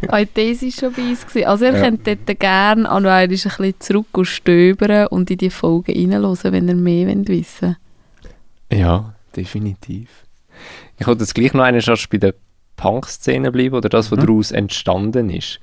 Auch das war schon bei uns. Also ihr ja. könnt dort gerne an ein bisschen zurück und stöbern und in die Folgen reinhören, wenn ihr mehr wissen wollt. Ja, definitiv. Ich wollte jetzt gleich noch eine Chance bei der Punk-Szene bleiben oder das, was mhm. daraus entstanden ist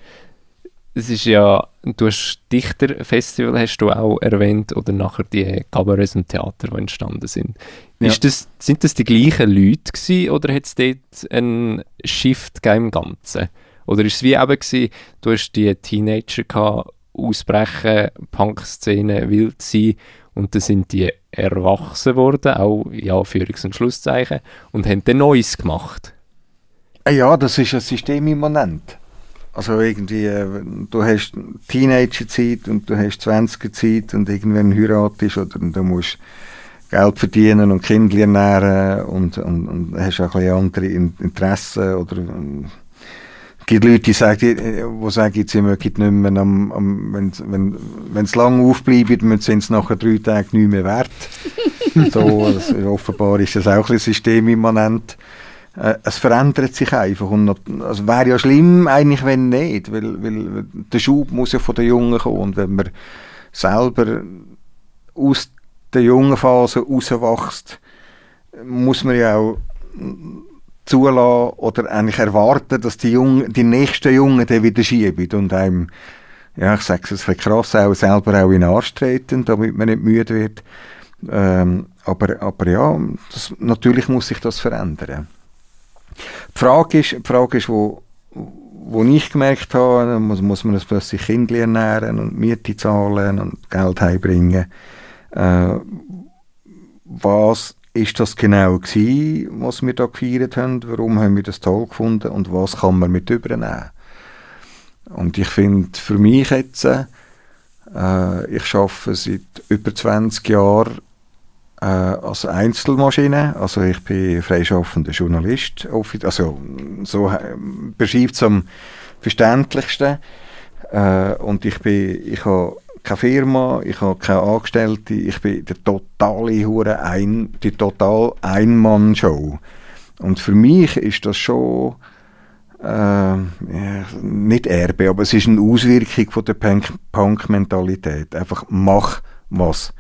es ist ja, du hast Dichterfestival hast du auch erwähnt oder nachher die Kabarets und Theater, die entstanden sind. Ja. Ist das, sind das die gleichen Leute gewesen, oder hat es dort einen Shift im Ganzen? Oder ist es wie eben gewesen, du hast die Teenager gehabt, ausbrechen, Punk-Szene, wild sein und dann sind die erwachsen worden, auch ja, Führungs- und Schlusszeichen, und haben dann Neues gemacht? Ja, das ist ein Systemimmanent. Also irgendwie, äh, du hast Teenagerzeit und du hast 20er-Zeit und irgendwann heiratest oder du musst Geld verdienen und Kinder ernähren und, und, und hast auch ein bisschen andere Interessen oder ähm, es gibt Leute, die sagen, die sagen, sie mögen nicht mehr, am, am, wenn, wenn, wenn es lang aufbleibt, sind es nachher drei Tage nicht mehr wert. *laughs* so, also, offenbar ist das auch ein systemimmanent äh, es verändert sich einfach und also wäre ja schlimm eigentlich, wenn nicht, weil, weil der Schub muss ja von den Jungen kommen und wenn man selber aus der jungen Phase rauswächst, muss man ja auch zulassen oder eigentlich erwarten, dass die, Jungen, die nächsten Jungen dann wieder schieben und einem, ja, ich sage es krass, auch selber auch in den Arsch treten, damit man nicht müde wird. Ähm, aber, aber ja, das, natürlich muss sich das verändern. Die Frage ist, die Frage ist wo, wo ich gemerkt habe, muss, muss man das plötzlich Kinder ernähren und Miete zahlen und Geld heimbringen. Äh, was ist das genau gewesen, was wir da gefeiert haben? Warum haben wir das toll gefunden und was kann man mit übernehmen? Und ich finde für mich jetzt, äh, ich arbeite seit über 20 Jahren äh, als Einzelmaschine. Also ich bin freischaffender Journalist. Also so äh, beschreibt es am verständlichsten. Äh, und ich bin, ich habe keine Firma, ich habe keine Angestellte, ich bin der totale Hure ein, die total Einmann-Show. Und für mich ist das schon äh, nicht Erbe, aber es ist eine Auswirkung von der Punk-Mentalität. Einfach mach was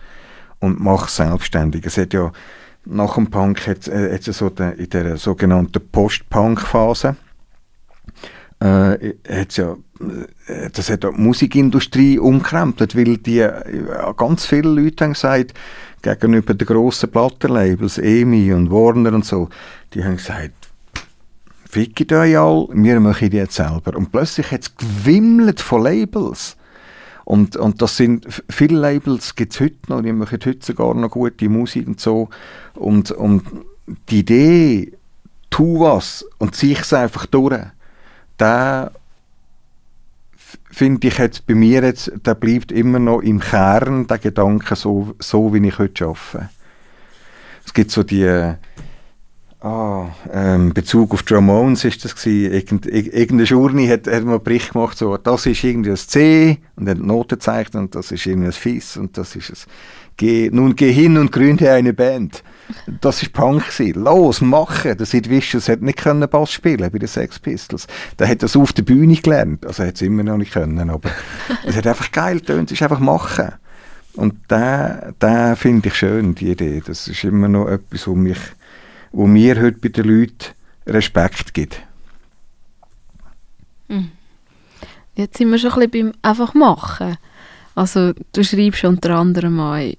und mach selbstständig. Es hat ja nach dem Punk hat, äh, es so de, in der sogenannten Post-Punk-Phase äh, ja, äh, das hat die Musikindustrie umkrempelt, weil die äh, ganz viele Leute haben gesagt, gegenüber den grossen Plattenlabels, EMI und Warner und so, die haben gesagt, fickt euch all, wir machen die jetzt selber. Und plötzlich hat es gewimmelt von Labels. Und, und das sind, viele Labels gibt es heute noch, die machen heute sogar noch gute Musik und so. Und, und die Idee, tu was und zieh es einfach durch, der finde ich jetzt bei mir jetzt, der bleibt immer noch im Kern, der Gedanke, so, so wie ich heute arbeite. Es gibt so die, ah, ähm, Bezug auf Ramones ist das gewesen, Irgend, irgendeine Journey hat, hat mal einen Bericht gemacht, so, das ist irgendwie ein C, und dann Noten zeigt, und das ist irgendwie ein Fiss, und das ist ein G, nun geh hin und gründe eine Band. Das ist Punk gewesen. Los, machen. Der Sid Vicious hat nicht können Bass spielen bei den Sex Pistols. Der hat das auf der Bühne gelernt. Also hat es immer noch nicht können, aber *laughs* es hat einfach geil getönt. Es ist einfach machen. Und da, da finde ich schön, die Idee. Das ist immer noch etwas, wo mich, wo mir heute bei den Leuten Respekt gibt. Hm. Jetzt sind wir schon ein bisschen beim einfach machen. Also du schreibst unter anderem mal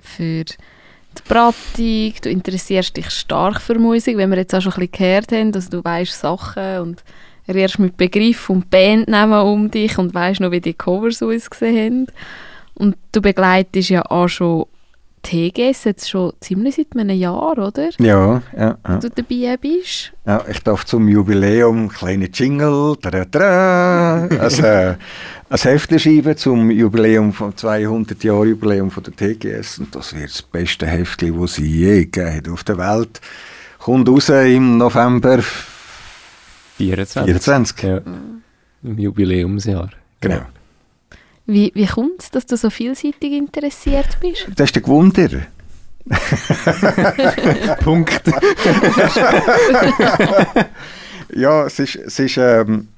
für die Pratik, du interessierst dich stark für Musik, wenn wir jetzt auch schon ein bisschen gehört haben, dass du weißt Sachen und redest mit Begriff und Bandnamen um dich und weißt noch, wie die Covers ausgesehen haben. Und du begleitest ja auch schon TGS jetzt schon ziemlich seit einem Jahr, oder? Ja, ja. ja. Du dabei bist. Ja, ich darf zum Jubiläum kleine Jingle, da, da, also äh, ein Heft schreiben zum Jubiläum vom 200 Jahre Jubiläum von der TGS und das wird das beste Heftli, das sie je gegeben hat auf der Welt. Kommt raus im November 24. 24. Ja. Im Jubiläumsjahr. Genau. Wie, wie kommt es, dass du so vielseitig interessiert bist? Das ist der Gewunder. *laughs* Punkt. ja, es ist, es ist ähm,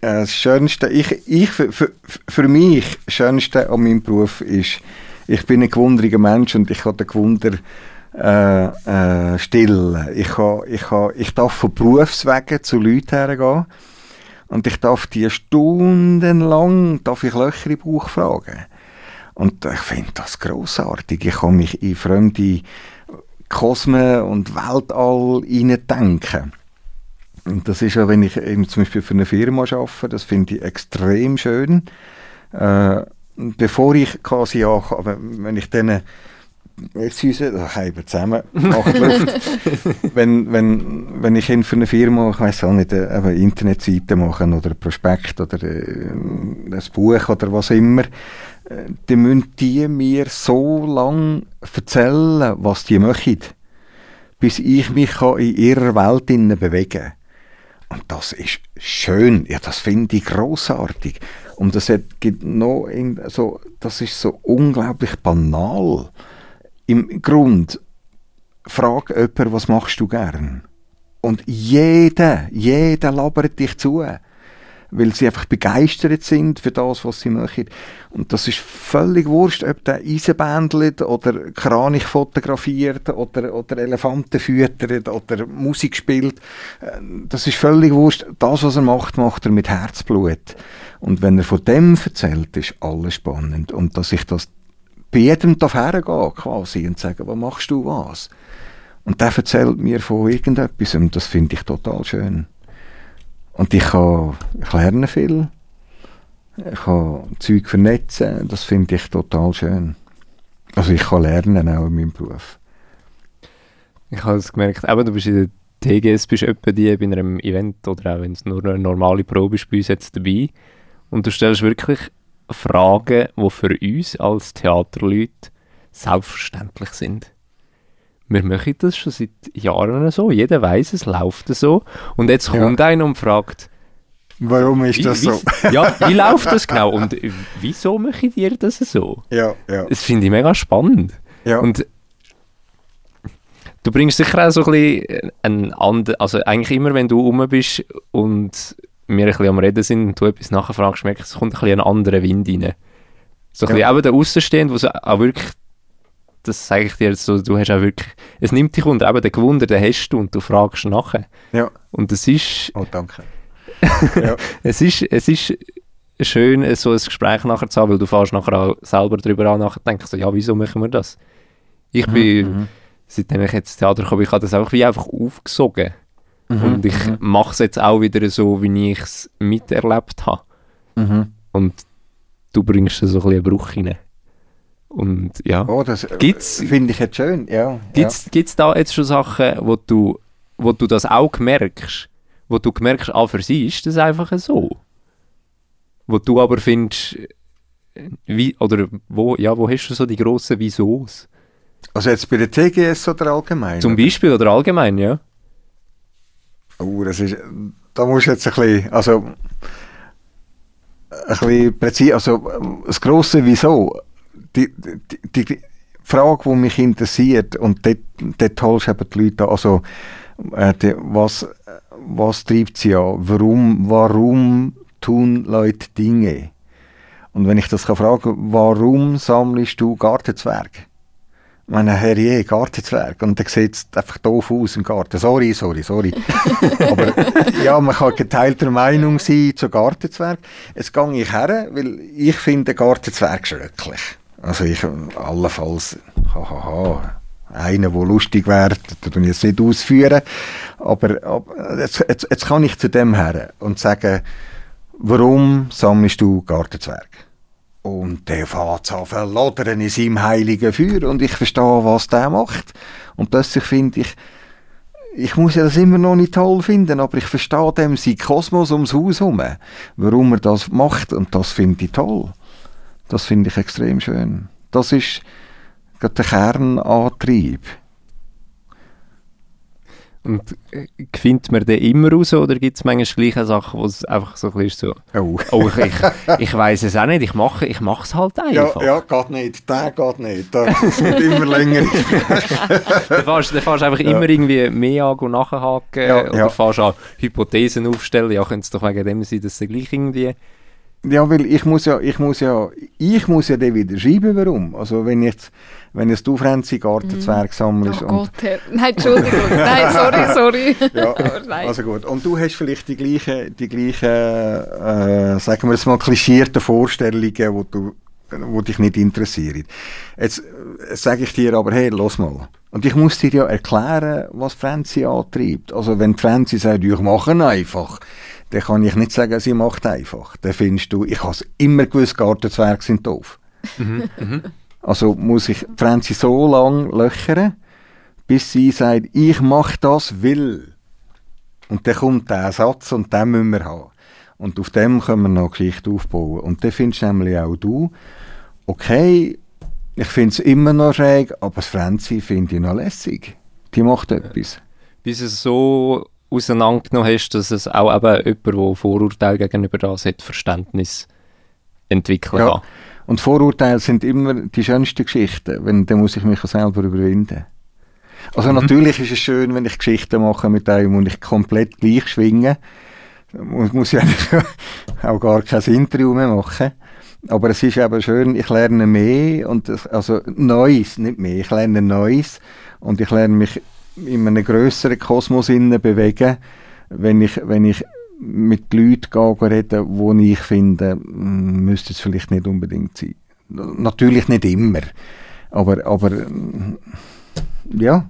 äh, das Schönste, ich, ich, für, für, für mich, das Schönste an meinem Beruf ist, ich bin ein gewunderiger Mensch und ich habe den Gewunder äh, äh, stillen. Ich, ha, ich, ha, ich darf von Berufswegen zu Leuten hergehen und ich darf die stundenlang darf ich Löcher im Bauch fragen. Und ich finde das großartig. Ich kann mich in fremde Kosmen und Weltall denken. Und das ist ja, wenn ich eben zum Beispiel für eine Firma arbeite, das finde ich extrem schön. Äh, bevor ich quasi auch, wenn ich dann Süße, da haben wir zusammen *laughs* wenn, wenn, wenn ich für eine Firma, ich weiß auch nicht, eine Internetseite machen oder ein Prospekt oder äh, ein Buch oder was immer, äh, dann müssen die mir so lange erzählen, was die möchten, bis ich mich in ihrer Welt bewegen kann. Und das ist schön, ja, das finde ich großartig. Und das hat, gibt noch in, so, das ist so unglaublich banal. Im Grund frag jemand, was machst du gern? Und jeder, jeder labert dich zu weil sie einfach begeistert sind für das, was sie machen. Und das ist völlig wurscht, ob der Eisenbändelt oder Kranich fotografiert oder, oder Elefanten füttert oder Musik spielt. Äh, das ist völlig wurscht. Das, was er macht, macht er mit Herzblut. Und wenn er von dem erzählt, ist alles spannend. Und dass ich das bei jedem hergehen quasi und sagen, was machst du was? Und der erzählt mir von irgendetwas und das finde ich total schön. Und ich, kann, ich lerne viel. Ich kann Zeug vernetzen. Das finde ich total schön. Also ich kann lernen auch in meinem Beruf. Ich habe es gemerkt, eben, du bist in der TGS bist etwa die bei einem Event oder auch wenn es nur eine normale Probe ist bei uns jetzt dabei und du stellst wirklich Fragen, die für uns als Theaterleute selbstverständlich sind wir machen das schon seit Jahren so. Jeder weiß, es läuft so. Und jetzt kommt ja. einer und fragt, Warum ist das wie, so? ja, wie *laughs* läuft das genau? Und wieso mache ich dir das so? Ja, ja. Das finde ich mega spannend. Ja. Und du bringst sicher auch so ein bisschen ein anderen, also eigentlich immer, wenn du rum bist und wir ein bisschen am Reden sind und du etwas nachfragst, merkst du, es kommt ein bisschen ein anderer Wind rein. So ein ja. bisschen auch der Außenstehende, wo so auch wirklich das sage ich dir so, du hast auch wirklich, es nimmt dich unter, eben den Gewunder, den hast du und du fragst nachher. Ja. Und es ist... Oh, danke. *laughs* ja. es, ist, es ist schön, so ein Gespräch nachher zu haben, weil du fährst nachher auch selber darüber an, nachher denkst so, ja, wieso machen wir das? Ich mhm, bin, mhm. seitdem ich jetzt ins Theater komme, ich habe das einfach wie einfach aufgesogen. Mhm, und ich mhm. mache es jetzt auch wieder so, wie ich es miterlebt habe. Mhm. Und du bringst so ein bisschen einen Bruch rein. Und ja. Oh, das äh, finde ich jetzt schön, ja. Gibt es ja. da jetzt schon Sachen, wo du, wo du das auch merkst? Wo du merkst, ah, für sie ist das einfach so? wo du aber findest, wie, oder wo, ja, wo hast du so die grossen Wiesos? Also jetzt bei der TGS oder allgemein? Zum Beispiel oder allgemein, ja? Oh, das ist, da musst du jetzt ein bisschen, also, ein bisschen präzise, also, das grosse Wieso, die, die, die Frage, die mich interessiert, und dort, holst du eben die Leute an, also, äh, die, was, was treibt sie an? Warum, warum tun Leute Dinge? Und wenn ich das kann fragen, warum sammelst du Gartenzwerge? Ich meine, Herrje, Gartenzwerg. Und der sieht einfach doof aus im Garten. Sorry, sorry, sorry. *laughs* Aber ja, man kann geteilter Meinung sein zu Gartenzwerg. Jetzt gehe ich her, weil ich finde Gartenzwerg schrecklich. Also ich, allenfalls, hahaha, einer, der lustig wäre, das tue ich jetzt nicht ausführen. Aber, aber jetzt, jetzt, jetzt kann ich zu dem her und sagen, warum sammelst du Gartenzwerg? Und der fährt an verlodern in seinem heiligen Feuer und ich verstehe, was der macht. Und plötzlich finde ich, ich muss ja das immer noch nicht toll finden, aber ich verstehe dem sein Kosmos ums Haus herum, warum er das macht und das finde ich toll. Das finde ich extrem schön. Das ist der Kernantrieb. Und äh, findet man den immer raus oder gibt es manchmal gleiche Sachen, wo es einfach so ein bisschen so, Oh. oh, ich, ich, weiß es auch nicht, ich mache ich es halt einfach. Ja, ja, geht nicht. Der geht nicht. Das wird immer länger. *laughs* Dann fährst du einfach Ja. immer irgendwie mehr an und nachhaken Ja, oder ja. fährst an Hypothesen aufstellen, ja, könnte es doch wegen dem sein, dass sie gleich irgendwie... Ja, weil ich muss ja, ich muss ja, ich muss ja dann wieder schreiben, warum. Also wenn jetzt, wenn jetzt du Franzi Gartenzwerg sammelst Oh Gott, Herr. Nein, Entschuldigung. Nein, sorry, *laughs* sorry. Ja, *laughs* also gut. Und du hast vielleicht die gleichen, die gleichen äh, sagen wir jetzt mal, klischierten Vorstellungen, wo du wo dich nicht interessieren. Jetzt äh, sage ich dir aber, hey, los mal. Und ich muss dir ja erklären, was Franzi antreibt. Also wenn Franzi sagt, ich mache einfach, dann kann ich nicht sagen, sie macht einfach. Dann findest du, ich habe es immer gewusst, Gartenzwerge sind doof. Also muss ich Franzi so lang löchern, bis sie sagt, ich mache das, will. Und dann kommt der Satz und den müssen wir haben. Und auf dem können wir noch Geschichte aufbauen. Und dann findest nämlich auch du, okay, ich finde es immer noch schräg, aber das Franzi finde ich noch lässig. Die macht etwas. Bis du es so auseinandergenommen hast, dass es auch eben jemand, der Vorurteile gegenüber das hat, Verständnis entwickeln Ja. Und Vorurteile sind immer die schönsten Geschichten, wenn, dann muss ich mich auch selber überwinden. Also natürlich ist es schön, wenn ich Geschichten mache mit einem und ich komplett gleich schwinge. Muss, muss ja nicht *laughs* auch gar kein Interview mehr machen. Aber es ist eben schön, ich lerne mehr und das, also Neues, nicht mehr, ich lerne Neues und ich lerne mich in einem grösseren Kosmos innen bewegen, wenn ich, wenn ich mit Leuten gehe, reden, wo ich finde, mm, müsste es vielleicht nicht unbedingt sein. Natürlich nicht immer, aber, aber mm, ja,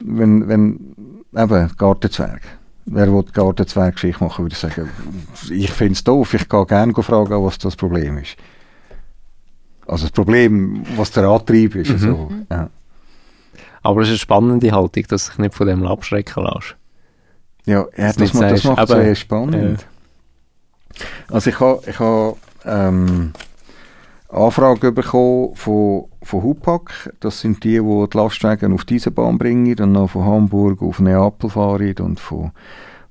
wenn, wenn eben Gartenzwerg. Wer will Gartenzwergschicht machen, würde ich sagen, ich finde es doof, ich gehe gerne fragen, was das Problem ist. Also das Problem, was der Antrieb ist. Mhm. Also, ja. Aber es ist eine spannende Haltung, dass du dich nicht von dem abschrecken lässt. Ja, ja das, das sagst, macht es sehr spannend. Also ich habe ich ha, ähm, Anfragen bekommen von, von Hupac. Das sind die, die die Lastwagen auf diese Bahn bringen, dann noch von Hamburg auf Neapel fahren und von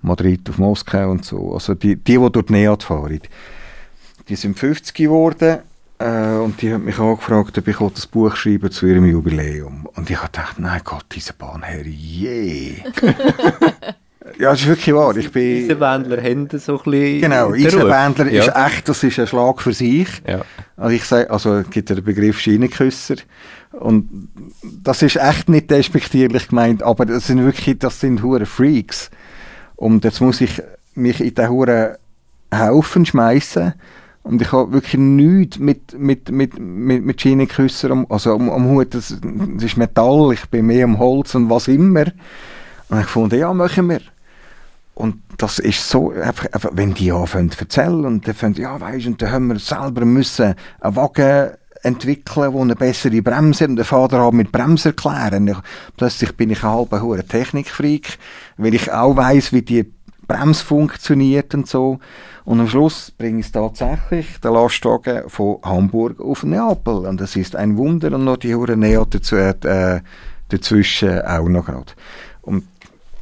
Madrid auf Moskau und so. Also die, die, die durch Neat fahren. Die sind 50 geworden äh, und die haben mich angefragt, ob ich das Buch schreiben zu ihrem Jubiläum. Und ich habe gedacht, nein Gott, diese Bahn, Herr, je. *laughs* ja, das ist wirklich wahr. Ich bin... Eisenbändler haben so ein bisschen Genau, ja. ist echt, das ist ein Schlag für sich. Ja. Also ich sage, also es gibt ja den Begriff Schienenküsser und das ist echt nicht despektierlich gemeint, aber das sind wirklich, das sind hure Freaks. Und jetzt muss ich mich in den hure Haufen schmeißen und ich habe wirklich nichts mit, mit, mit, mit, mit Schienenküsser am, also am, am Hut, das, das ist Metall, ich bin mehr am Holz und was immer. Und ich fand, ja, machen wir. Und das ist so, einfach, einfach, wenn die anfangen zu erzählen und dann fangen, ja, weisst und dann haben wir selber müssen einen Wagen entwickeln, wo eine bessere Bremse und der Vater hat mit Bremse erklären. Ich, plötzlich bin ich ein halber hure Technikfreak, weil ich auch weiss, wie die Bremse funktioniert und so. Und am Schluss bringe ich tatsächlich, den Lastwagen von Hamburg auf Neapel. Und das ist ein Wunder und noch die Hure Neo dazu, äh, dazwischen auch noch gerade. Und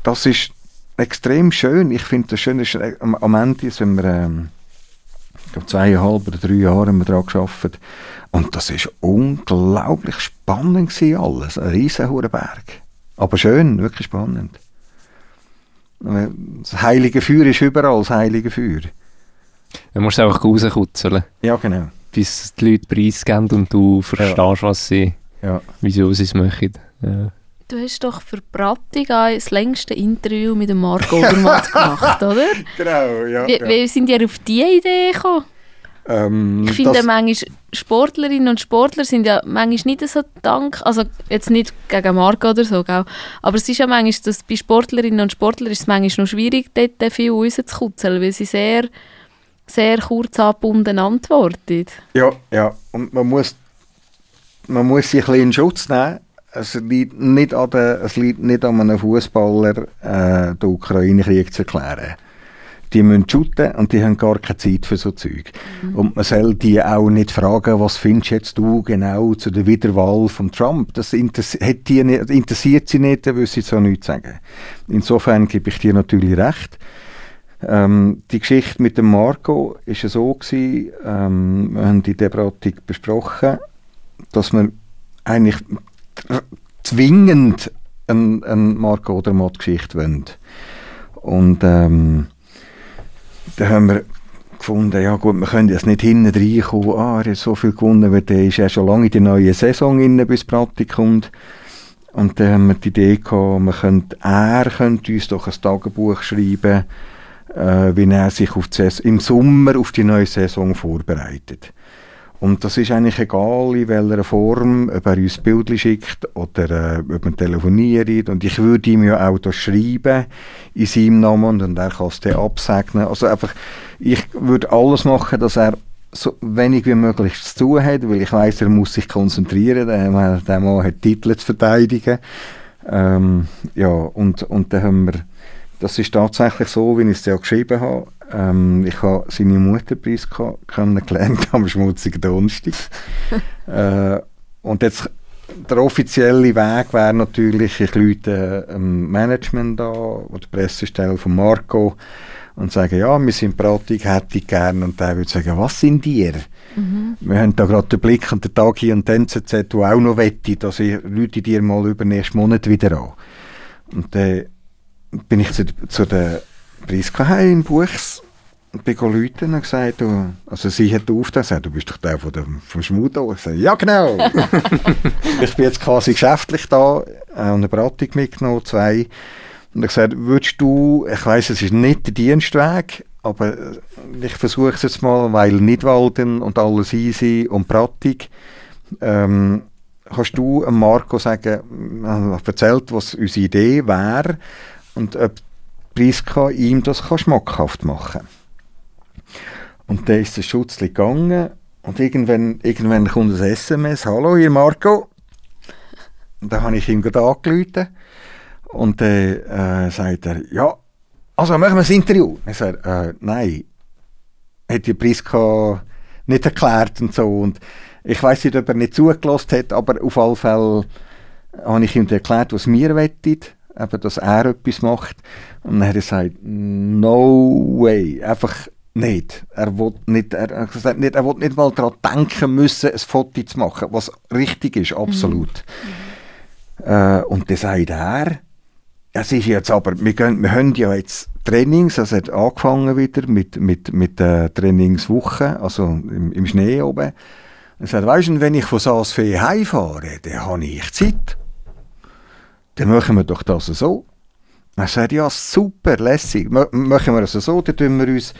das ist extrem schön. Ich finde das schön, ist, äh, am, am Ende, wenn wir, ähm, ich glaube, zweieinhalb oder drei Jahre haben wir daran gearbeitet. Und das ist unglaublich spannend gewesen, alles. Ein riesen Berg. Aber schön, wirklich spannend. Das heilige Feuer ist überall das heilige Feuer. Du musst einfach rauskutzeln. Ja, genau. Bis die Leute preisgeben und du verstehst, ja. was sie, ja. wieso sie es machen. Ja. Du hast doch für Prattiga das längste Interview mit dem Marc Odermatt *laughs* gemacht, oder? Genau, ja. Wie, ja. wie sind ihr auf diese Idee gekommen? Ähm, ich finde manchmal, Sportlerinnen und Sportler sind ja manchmal nicht so dank, also jetzt nicht gegen Marco oder so, gell? aber es ist ja manchmal, dass bei Sportlerinnen und Sportlern ist es manchmal noch schwierig, dort viel rauszukutzeln, weil sie sehr, sehr kurz angebunden antworten. Ja, ja, und man muss, man muss sich ein bisschen in Schutz nehmen. Es liegt nicht an, der, es liegt nicht an einem Fußballer, äh, den Ukraine-Krieg zu erklären die müssen shooten und die haben gar keine Zeit für so Zeug. Mhm. Und man soll die auch nicht fragen, was findest jetzt du genau zu der Wiederwahl von Trump? Das interessiert, die nicht, interessiert sie nicht, dann würde sie so nichts sagen. Insofern gebe ich dir natürlich recht. Ähm, die Geschichte mit dem Marco ist ja so gewesen, ähm, wir haben die Debatte besprochen, dass wir eigentlich zwingend eine, eine Marco oder Mod-Geschichte wollen. Und ähm, dann haben wir gefunden, ja gut, wir können jetzt nicht hinten reinkommen, ah, er hat so viel gewonnen, weil der ist ja schon lange in der neuen Saison inne, bis Pratik kommt. Und dann haben wir die Idee gehabt, man könnte, er könnte uns doch ein Tagebuch schreiben, äh, wie er sich auf im Sommer auf die neue Saison vorbereitet. Und das ist eigentlich egal, in welcher Form, ob er uns Bildchen schickt oder äh, ob man telefoniert. Und ich würde ihm ja auch das schreiben in seinem Namen und er kann es dann absegnen. Also einfach, ich würde alles machen, dass er so wenig wie möglich zu tun hat, weil ich weiß, er muss sich konzentrieren. Der, der Mann hat Titel zu verteidigen. Ähm, ja, und, und dann haben wir, das ist tatsächlich so, wie ich es ja geschrieben habe, ähm, ich habe seine Mutter kennengelernt am schmutzigen Donnerstag. *laughs* äh, und jetzt der offizielle Weg wäre natürlich, ich lüte ähm, Management an oder die Pressestelle von Marco und sage, ja, wir sind Pratik, hätte ich gerne. Und der würde sagen, was sind ihr? Mhm. Wir haben da gerade den Blick an den Tag hier und den NZZ, der auch noch wettet, also ich lüte dir mal über den nächsten Monat wieder an. Und dann bin ich zu, zu der Priska heim in Buchs bin Leute und gesagt, du, also sie hat aufgetan gesagt, du bist doch der von dem, vom Schmudo. Ich sage, ja genau. *laughs* ich bin jetzt quasi geschäftlich da äh, und eine Beratung mitgenommen, zwei. Und ich gesagt, würdest du, ich weiss, es ist nicht der Dienstweg, aber äh, ich versuche es jetzt mal, weil Nidwalden und alles easy und Pratik. Ähm, kannst du Marco sagen, äh, erzählt, was unsere Idee wäre und ob Priska ihm das kann schmackhaft machen Und dann ist der Schutz gegangen und irgendwann, irgendwann kommt ein SMS, «Hallo, ihr Marco?» Und dann habe ich ihm gerade angerufen und dann äh, sagt er, «Ja, also machen wir ein Interview?» Ich sage, äh, «Nein, hat die Priska nicht erklärt und so.» und ich weiß nicht, ob er nicht zugelassen hat, aber auf alle Fälle habe ich ihm erklärt, was wir wettet eben, dass er etwas macht. Und dann hat er gesagt, no way, einfach nicht. Er will nicht, er, er, gesagt, nicht, er will nicht mal daran denken müssen, ein Foto zu machen, was richtig ist, absolut. Mhm. Äh, und dann sagt er, es ist jetzt aber, wir, gehen, wir haben ja jetzt Trainings, also hat angefangen wieder mit, mit, mit der Trainingswoche, also im, im Schnee oben. Er sagt, weißt du, wenn ich von Saasfee heimfahre, dann habe ich Zeit dann machen wir doch das so. Er sagt, ja, super, lässig. M machen wir es so, dann tun wir uns,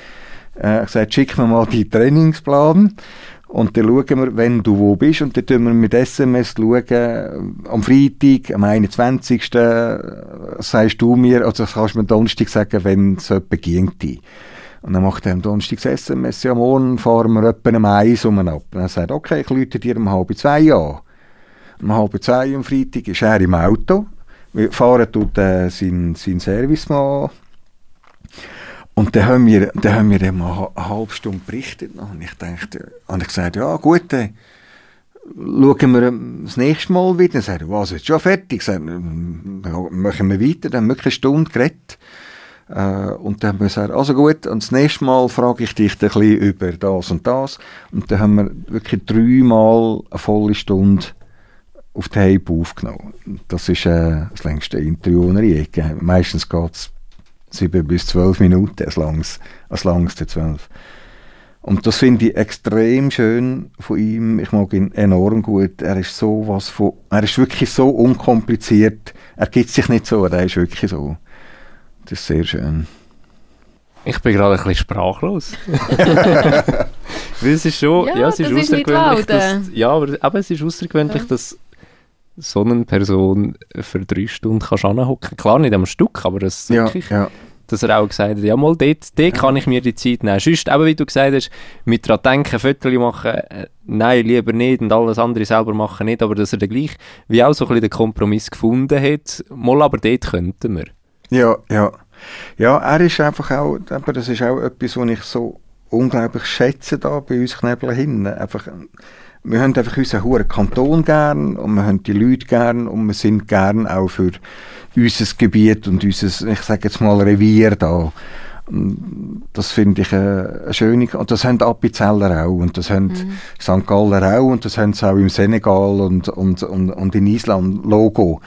äh, sage, schick mir mal die Trainingsplan und dann schauen wir, wenn du wo bist und dann tun wir mit SMS schauen, am Freitag, am 21. Äh, sagst du mir, also kannst du mir Donnerstag sagen, wenn es jemand ginge. Und dann macht er am Donnerstag das SMS, ja, morgen fahren wir etwa um eins um ab. Und er sagt, okay, ich lüte dir um halb zwei an. Um halb zwei am Freitag ist er im Auto fahren tut äh, seinen, seinen Servicemann Und dann haben wir, dann haben wir dann eine halbe Stunde berichtet. Und ich dachte, und ich gesagt, ja gut, dann schauen wir das nächste Mal wieder. Dann sagt er, was, ist schon fertig? Dann machen wir weiter. Dann haben wir eine Stunde geredet. Äh, und dann haben wir gesagt, also gut, und das nächste Mal frage ich dich ein bisschen über das und das. Und dann haben wir wirklich dreimal eine volle Stunde auf die Hype aufgenommen. Das ist äh, das längste Interview, das ich gegeben Meistens geht es sieben bis zwölf Minuten, als langs, als langste zwölf. Und das finde ich extrem schön von ihm. Ich mag ihn enorm gut. Er ist so was von, er ist wirklich so unkompliziert. Er gibt sich nicht so, er ist wirklich so. Das ist sehr schön. Ich bin gerade ein bisschen sprachlos. *laughs* Weil es ist schon, ja, Ja, es ist das ist nicht außergewöhnlich, laut, dass, äh. ja, aber, aber es ist außergewöhnlich, Ja. dass so eine Person für drei Stunden kannst anhocken. Klar nicht am Stück, aber das Ja, wirklich, ja. dass er auch gesagt hat, ja mal dort, dort kann ich mir die Zeit nehmen. Sonst, eben wie du gesagt hast, mit dran denken, Fotos machen, äh, nein, lieber nicht und alles andere selber machen nicht, aber dass er dann gleich wie auch so ein bisschen den Kompromiss gefunden hat, mal aber dort könnten wir. Ja, ja. Ja, er ist einfach auch, aber das ist auch etwas, was ich so unglaublich schätze da bei uns Knebeln hinten. Einfach, wir haben einfach unseren hohen Kanton gern und wir haben die Leute gern und wir sind gern auch für unser Gebiet und unser, ich sage jetzt mal, Revier da. Das finde ich eine, eine schöne, und das haben die Appenzeller auch, und das haben St. Galler auch, und das haben sie auch im Senegal und, und, und, und in Island, Logo.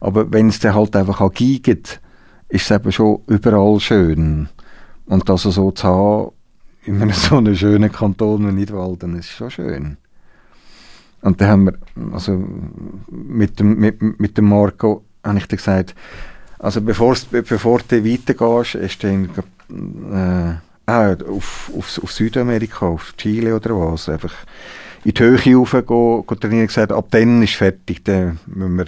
Aber wenn es dann halt einfach auch giegt, ist es eben schon überall schön. Und das so zu haben, in einem *laughs* so einem schönen Kanton wie Nidwalden, ist schon schön. Und dann haben wir, also mit dem, mit, mit dem Marco, habe ich dann gesagt, also bevor du weitergehst, ist dann äh, ah, auf, auf, auf Südamerika, auf Chile oder was, einfach in die Höhe rauf go, go trainieren, gesagt, ab dann ist fertig, dann müssen wir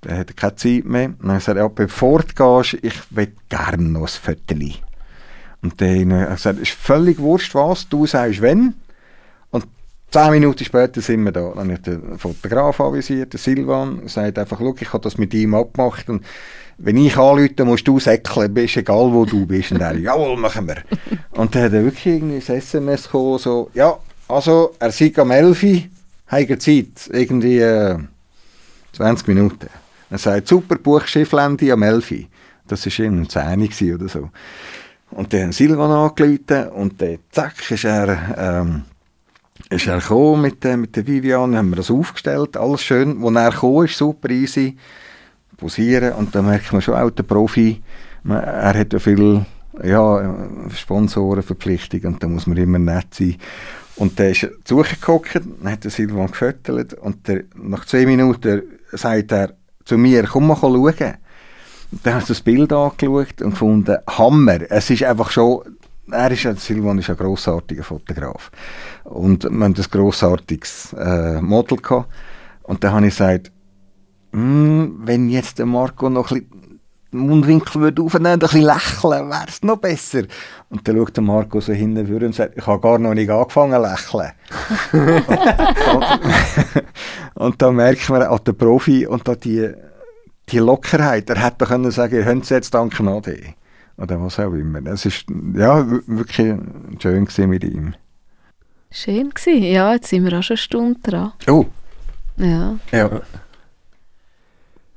dann hat er keine Zeit mehr. Und dann habe ich gesagt, ja, bevor du gehst, ich will gerne noch ein Viertel. Und dann habe ich gesagt, es ist völlig wurscht was, du sagst wenn. Zehn Minuten später sind wir da. Dann habe ich den Fotograf anvisiert, den Silvan, sagt einfach, schau, ich habe das mit ihm abgemacht und wenn ich anrufe, musst du säckeln, ist egal wo du bist. Und er, jawohl, machen wir. Und dann hat er wirklich irgendwie ein SMS bekommen, so, ja, also, er sei am 11 Uhr, hat Zeit, irgendwie äh, 20 Minuten. Er sagt, super, buch Schifflände am 11 Uhr. Das war irgendwie um 10 Uhr oder so. Und dann haben Silvan angerufen und dann, zack, ist er, ähm, ist er gekommen mit, äh, mit der Vivian, haben wir das aufgestellt, alles schön. Als er gekommen ist, super easy, posieren und dann merkt man schon auch, der Profi, man, er hat ja viel ja, Sponsorenverpflichtung und da muss man immer nett sein. Und dann ist er zugeguckt, dann hat der Silvan gefüttert und der, nach zwei Minuten sagt er zu mir, komm mal schauen. Und dann habe ich das Bild angeschaut und gefunden, Hammer. Es ist einfach schon, er ist, Silvan ist ein grossartiger Fotograf. Und wir haben ein grossartiges äh, Model gehabt. Und dann habe ich gesagt, «Hm, wenn jetzt der Marco noch ein bisschen den Mundwinkel würde aufnehmen und ein bisschen lächeln, wäre es noch besser. Und dann schaut der Marco so hinten vor und sagt, ich habe gar noch nicht angefangen zu lächeln. *laughs* und da merkt man auch der Profi und da die, die Lockerheit. Er hätte können sagen, ihr könnt es jetzt danken AD. Oder was auch immer. Es ist ja wirklich schön mit ihm. Schön gewesen. Ja, jetzt sind wir auch schon eine Stunde dran. Oh, Ja. ja.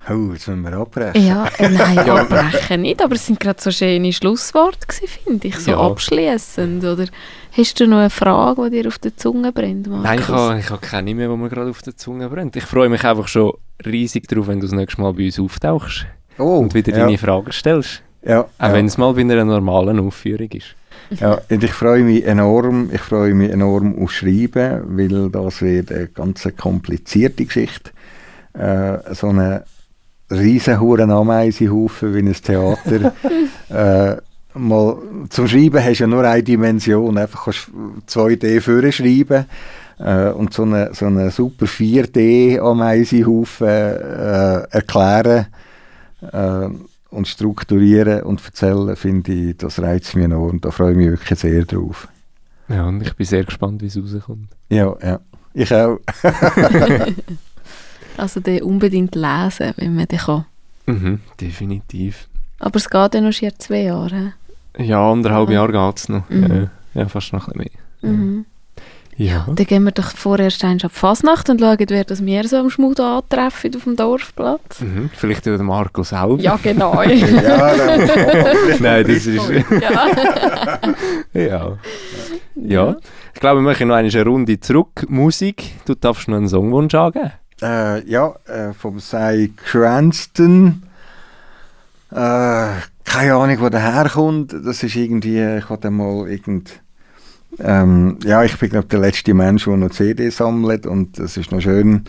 Oh, jetzt müssen wir abbrechen. Ja, äh, nein, *laughs* abbrechen nicht, aber es sind gerade so schöne Schlussworte gewesen, finde ich, so Ja. abschließend. Oder hast du noch eine Frage, die dir auf der Zunge brennt, Markus? Nein, ich habe, ich habe keine mehr, die mir gerade auf der Zunge brennt. Ich freue mich einfach schon riesig darauf, wenn du das nächste Mal bei uns auftauchst Oh, und wieder ja. deine Fragen stellst. Ja, Auch ja. wenn es mal bei einer normalen Aufführung ist. Ja, und ich freue mich enorm, ich freue mich enorm aufs Schreiben, weil das wird eine ganz komplizierte Geschichte. Äh, so eine riesen Ameisenhaufen wie ein Theater. *laughs* äh, mal, zum Schreiben hast du ja nur eine Dimension, einfach kannst du 2D vorne schreiben. Äh, und so eine, so eine super 4D Ameisenhaufen äh, erklären äh, und strukturieren und erzählen, finde ich, das reizt mich enorm. Da freue ich mich wirklich sehr drauf. Ja, und ich bin sehr gespannt, wie es rauskommt. Ja, ja. Ich auch. *laughs* *laughs* Also den unbedingt lesen, wenn man den kann. Mhm, definitiv. Aber es geht ja noch schier zwei Jahre. hä? Ja, anderthalb Ja. Jahre geht es noch. Mhm. Ja, ja, fast noch ein bisschen mehr. Mhm. Ja. Dann gehen wir doch vorerst einmal ab Fasnacht und schauen, wer das wir so am Schmud antreffen auf dem Dorfplatz. Mhm. Vielleicht über den Marco selber. Ja, genau. *laughs* Ja, Nein, das ist... ja. *laughs* ja. ja. Ich glaube, wir machen noch eine Runde zurück. Musik. Du darfst noch einen Songwunsch angeben. Äh, ja, äh, vom Cy Cranston. Äh, keine Ahnung, wo der herkommt. Das ist irgendwie, ich hatte mal irgend. Ähm, ja, ich bin glaube der letzte Mensch, der noch CD sammelt und das ist noch schön.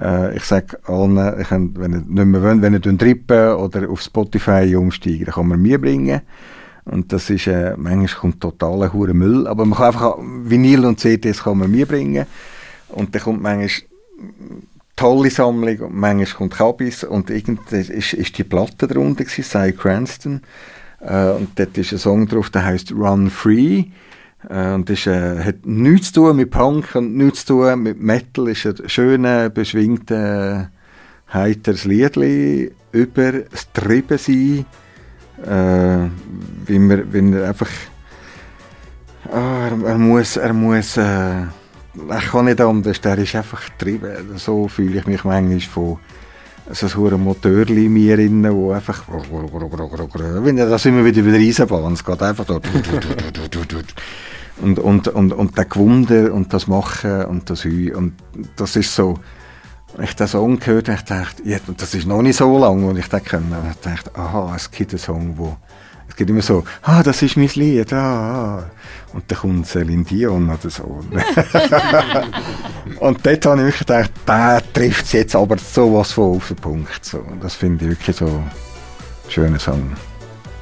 Äh, ich sage allen, ich kann, wenn ihr nicht mehr wollt, wenn ihr trippen oder auf Spotify umsteigen, dann kann man mir bringen. Und das ist, äh, manchmal kommt totaler hure Müll, aber man kann einfach Vinyl und CDs kann man mir bringen. Und dann kommt manchmal tolle Sammlung und manchmal kommt Kabis und irgendwie ist, ist die Platte darunter gewesen, Cy Cranston äh, und dort ist ein Song drauf, der heißt Run Free und das äh, hat nichts zu tun mit Punk und nichts zu tun mit Metal, ist ein schöner, beschwingter, heiteres Liedli über das Treibensein, äh, wie man, wie er einfach ah, er, er muss, er muss äh, ich kann nicht anders, der ist einfach getrieben. So fühle ich mich manchmal von so ein Motörli in mir drin, wo einfach da sind wir wieder bei der Eisenbahn, es geht einfach da und, und, und, und der Gewunder und das Machen und das Heu und das ist so als ich den Song gehört habe, dachte, ja, das ist noch nicht so lang, und ich dachte, ich dachte, aha, es gibt einen Song, wo es geht immer so, ah, das ist mein Lied, ah, ah. Und dann kommt Celine Dion oder so. *laughs* und dort habe ich wirklich gedacht, der trifft es jetzt aber sowas von auf den Punkt. So. Und das finde ich wirklich so ein schöner Song.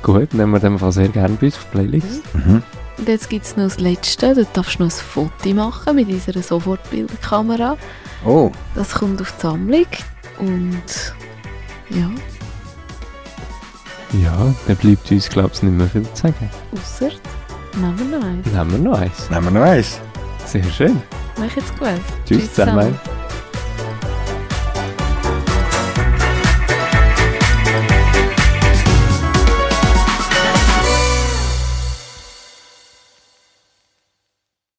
Gut, nehmen wir den Fall sehr gerne bei uns auf die Playlist. Mhm. Und jetzt gibt es noch das Letzte. Du darfst noch ein Foto machen mit unserer Sofortbildkamera. Oh, Das kommt auf die Sammlung. Und ja, Ja, dann bleibt uns, glaube ich, nicht mehr viel zu sagen. außer nehmen wir noch eins. Nehmen wir noch eins. nehmen wir noch eins. Sehr schön. Mach jetzt gut. Tschüss zusammen.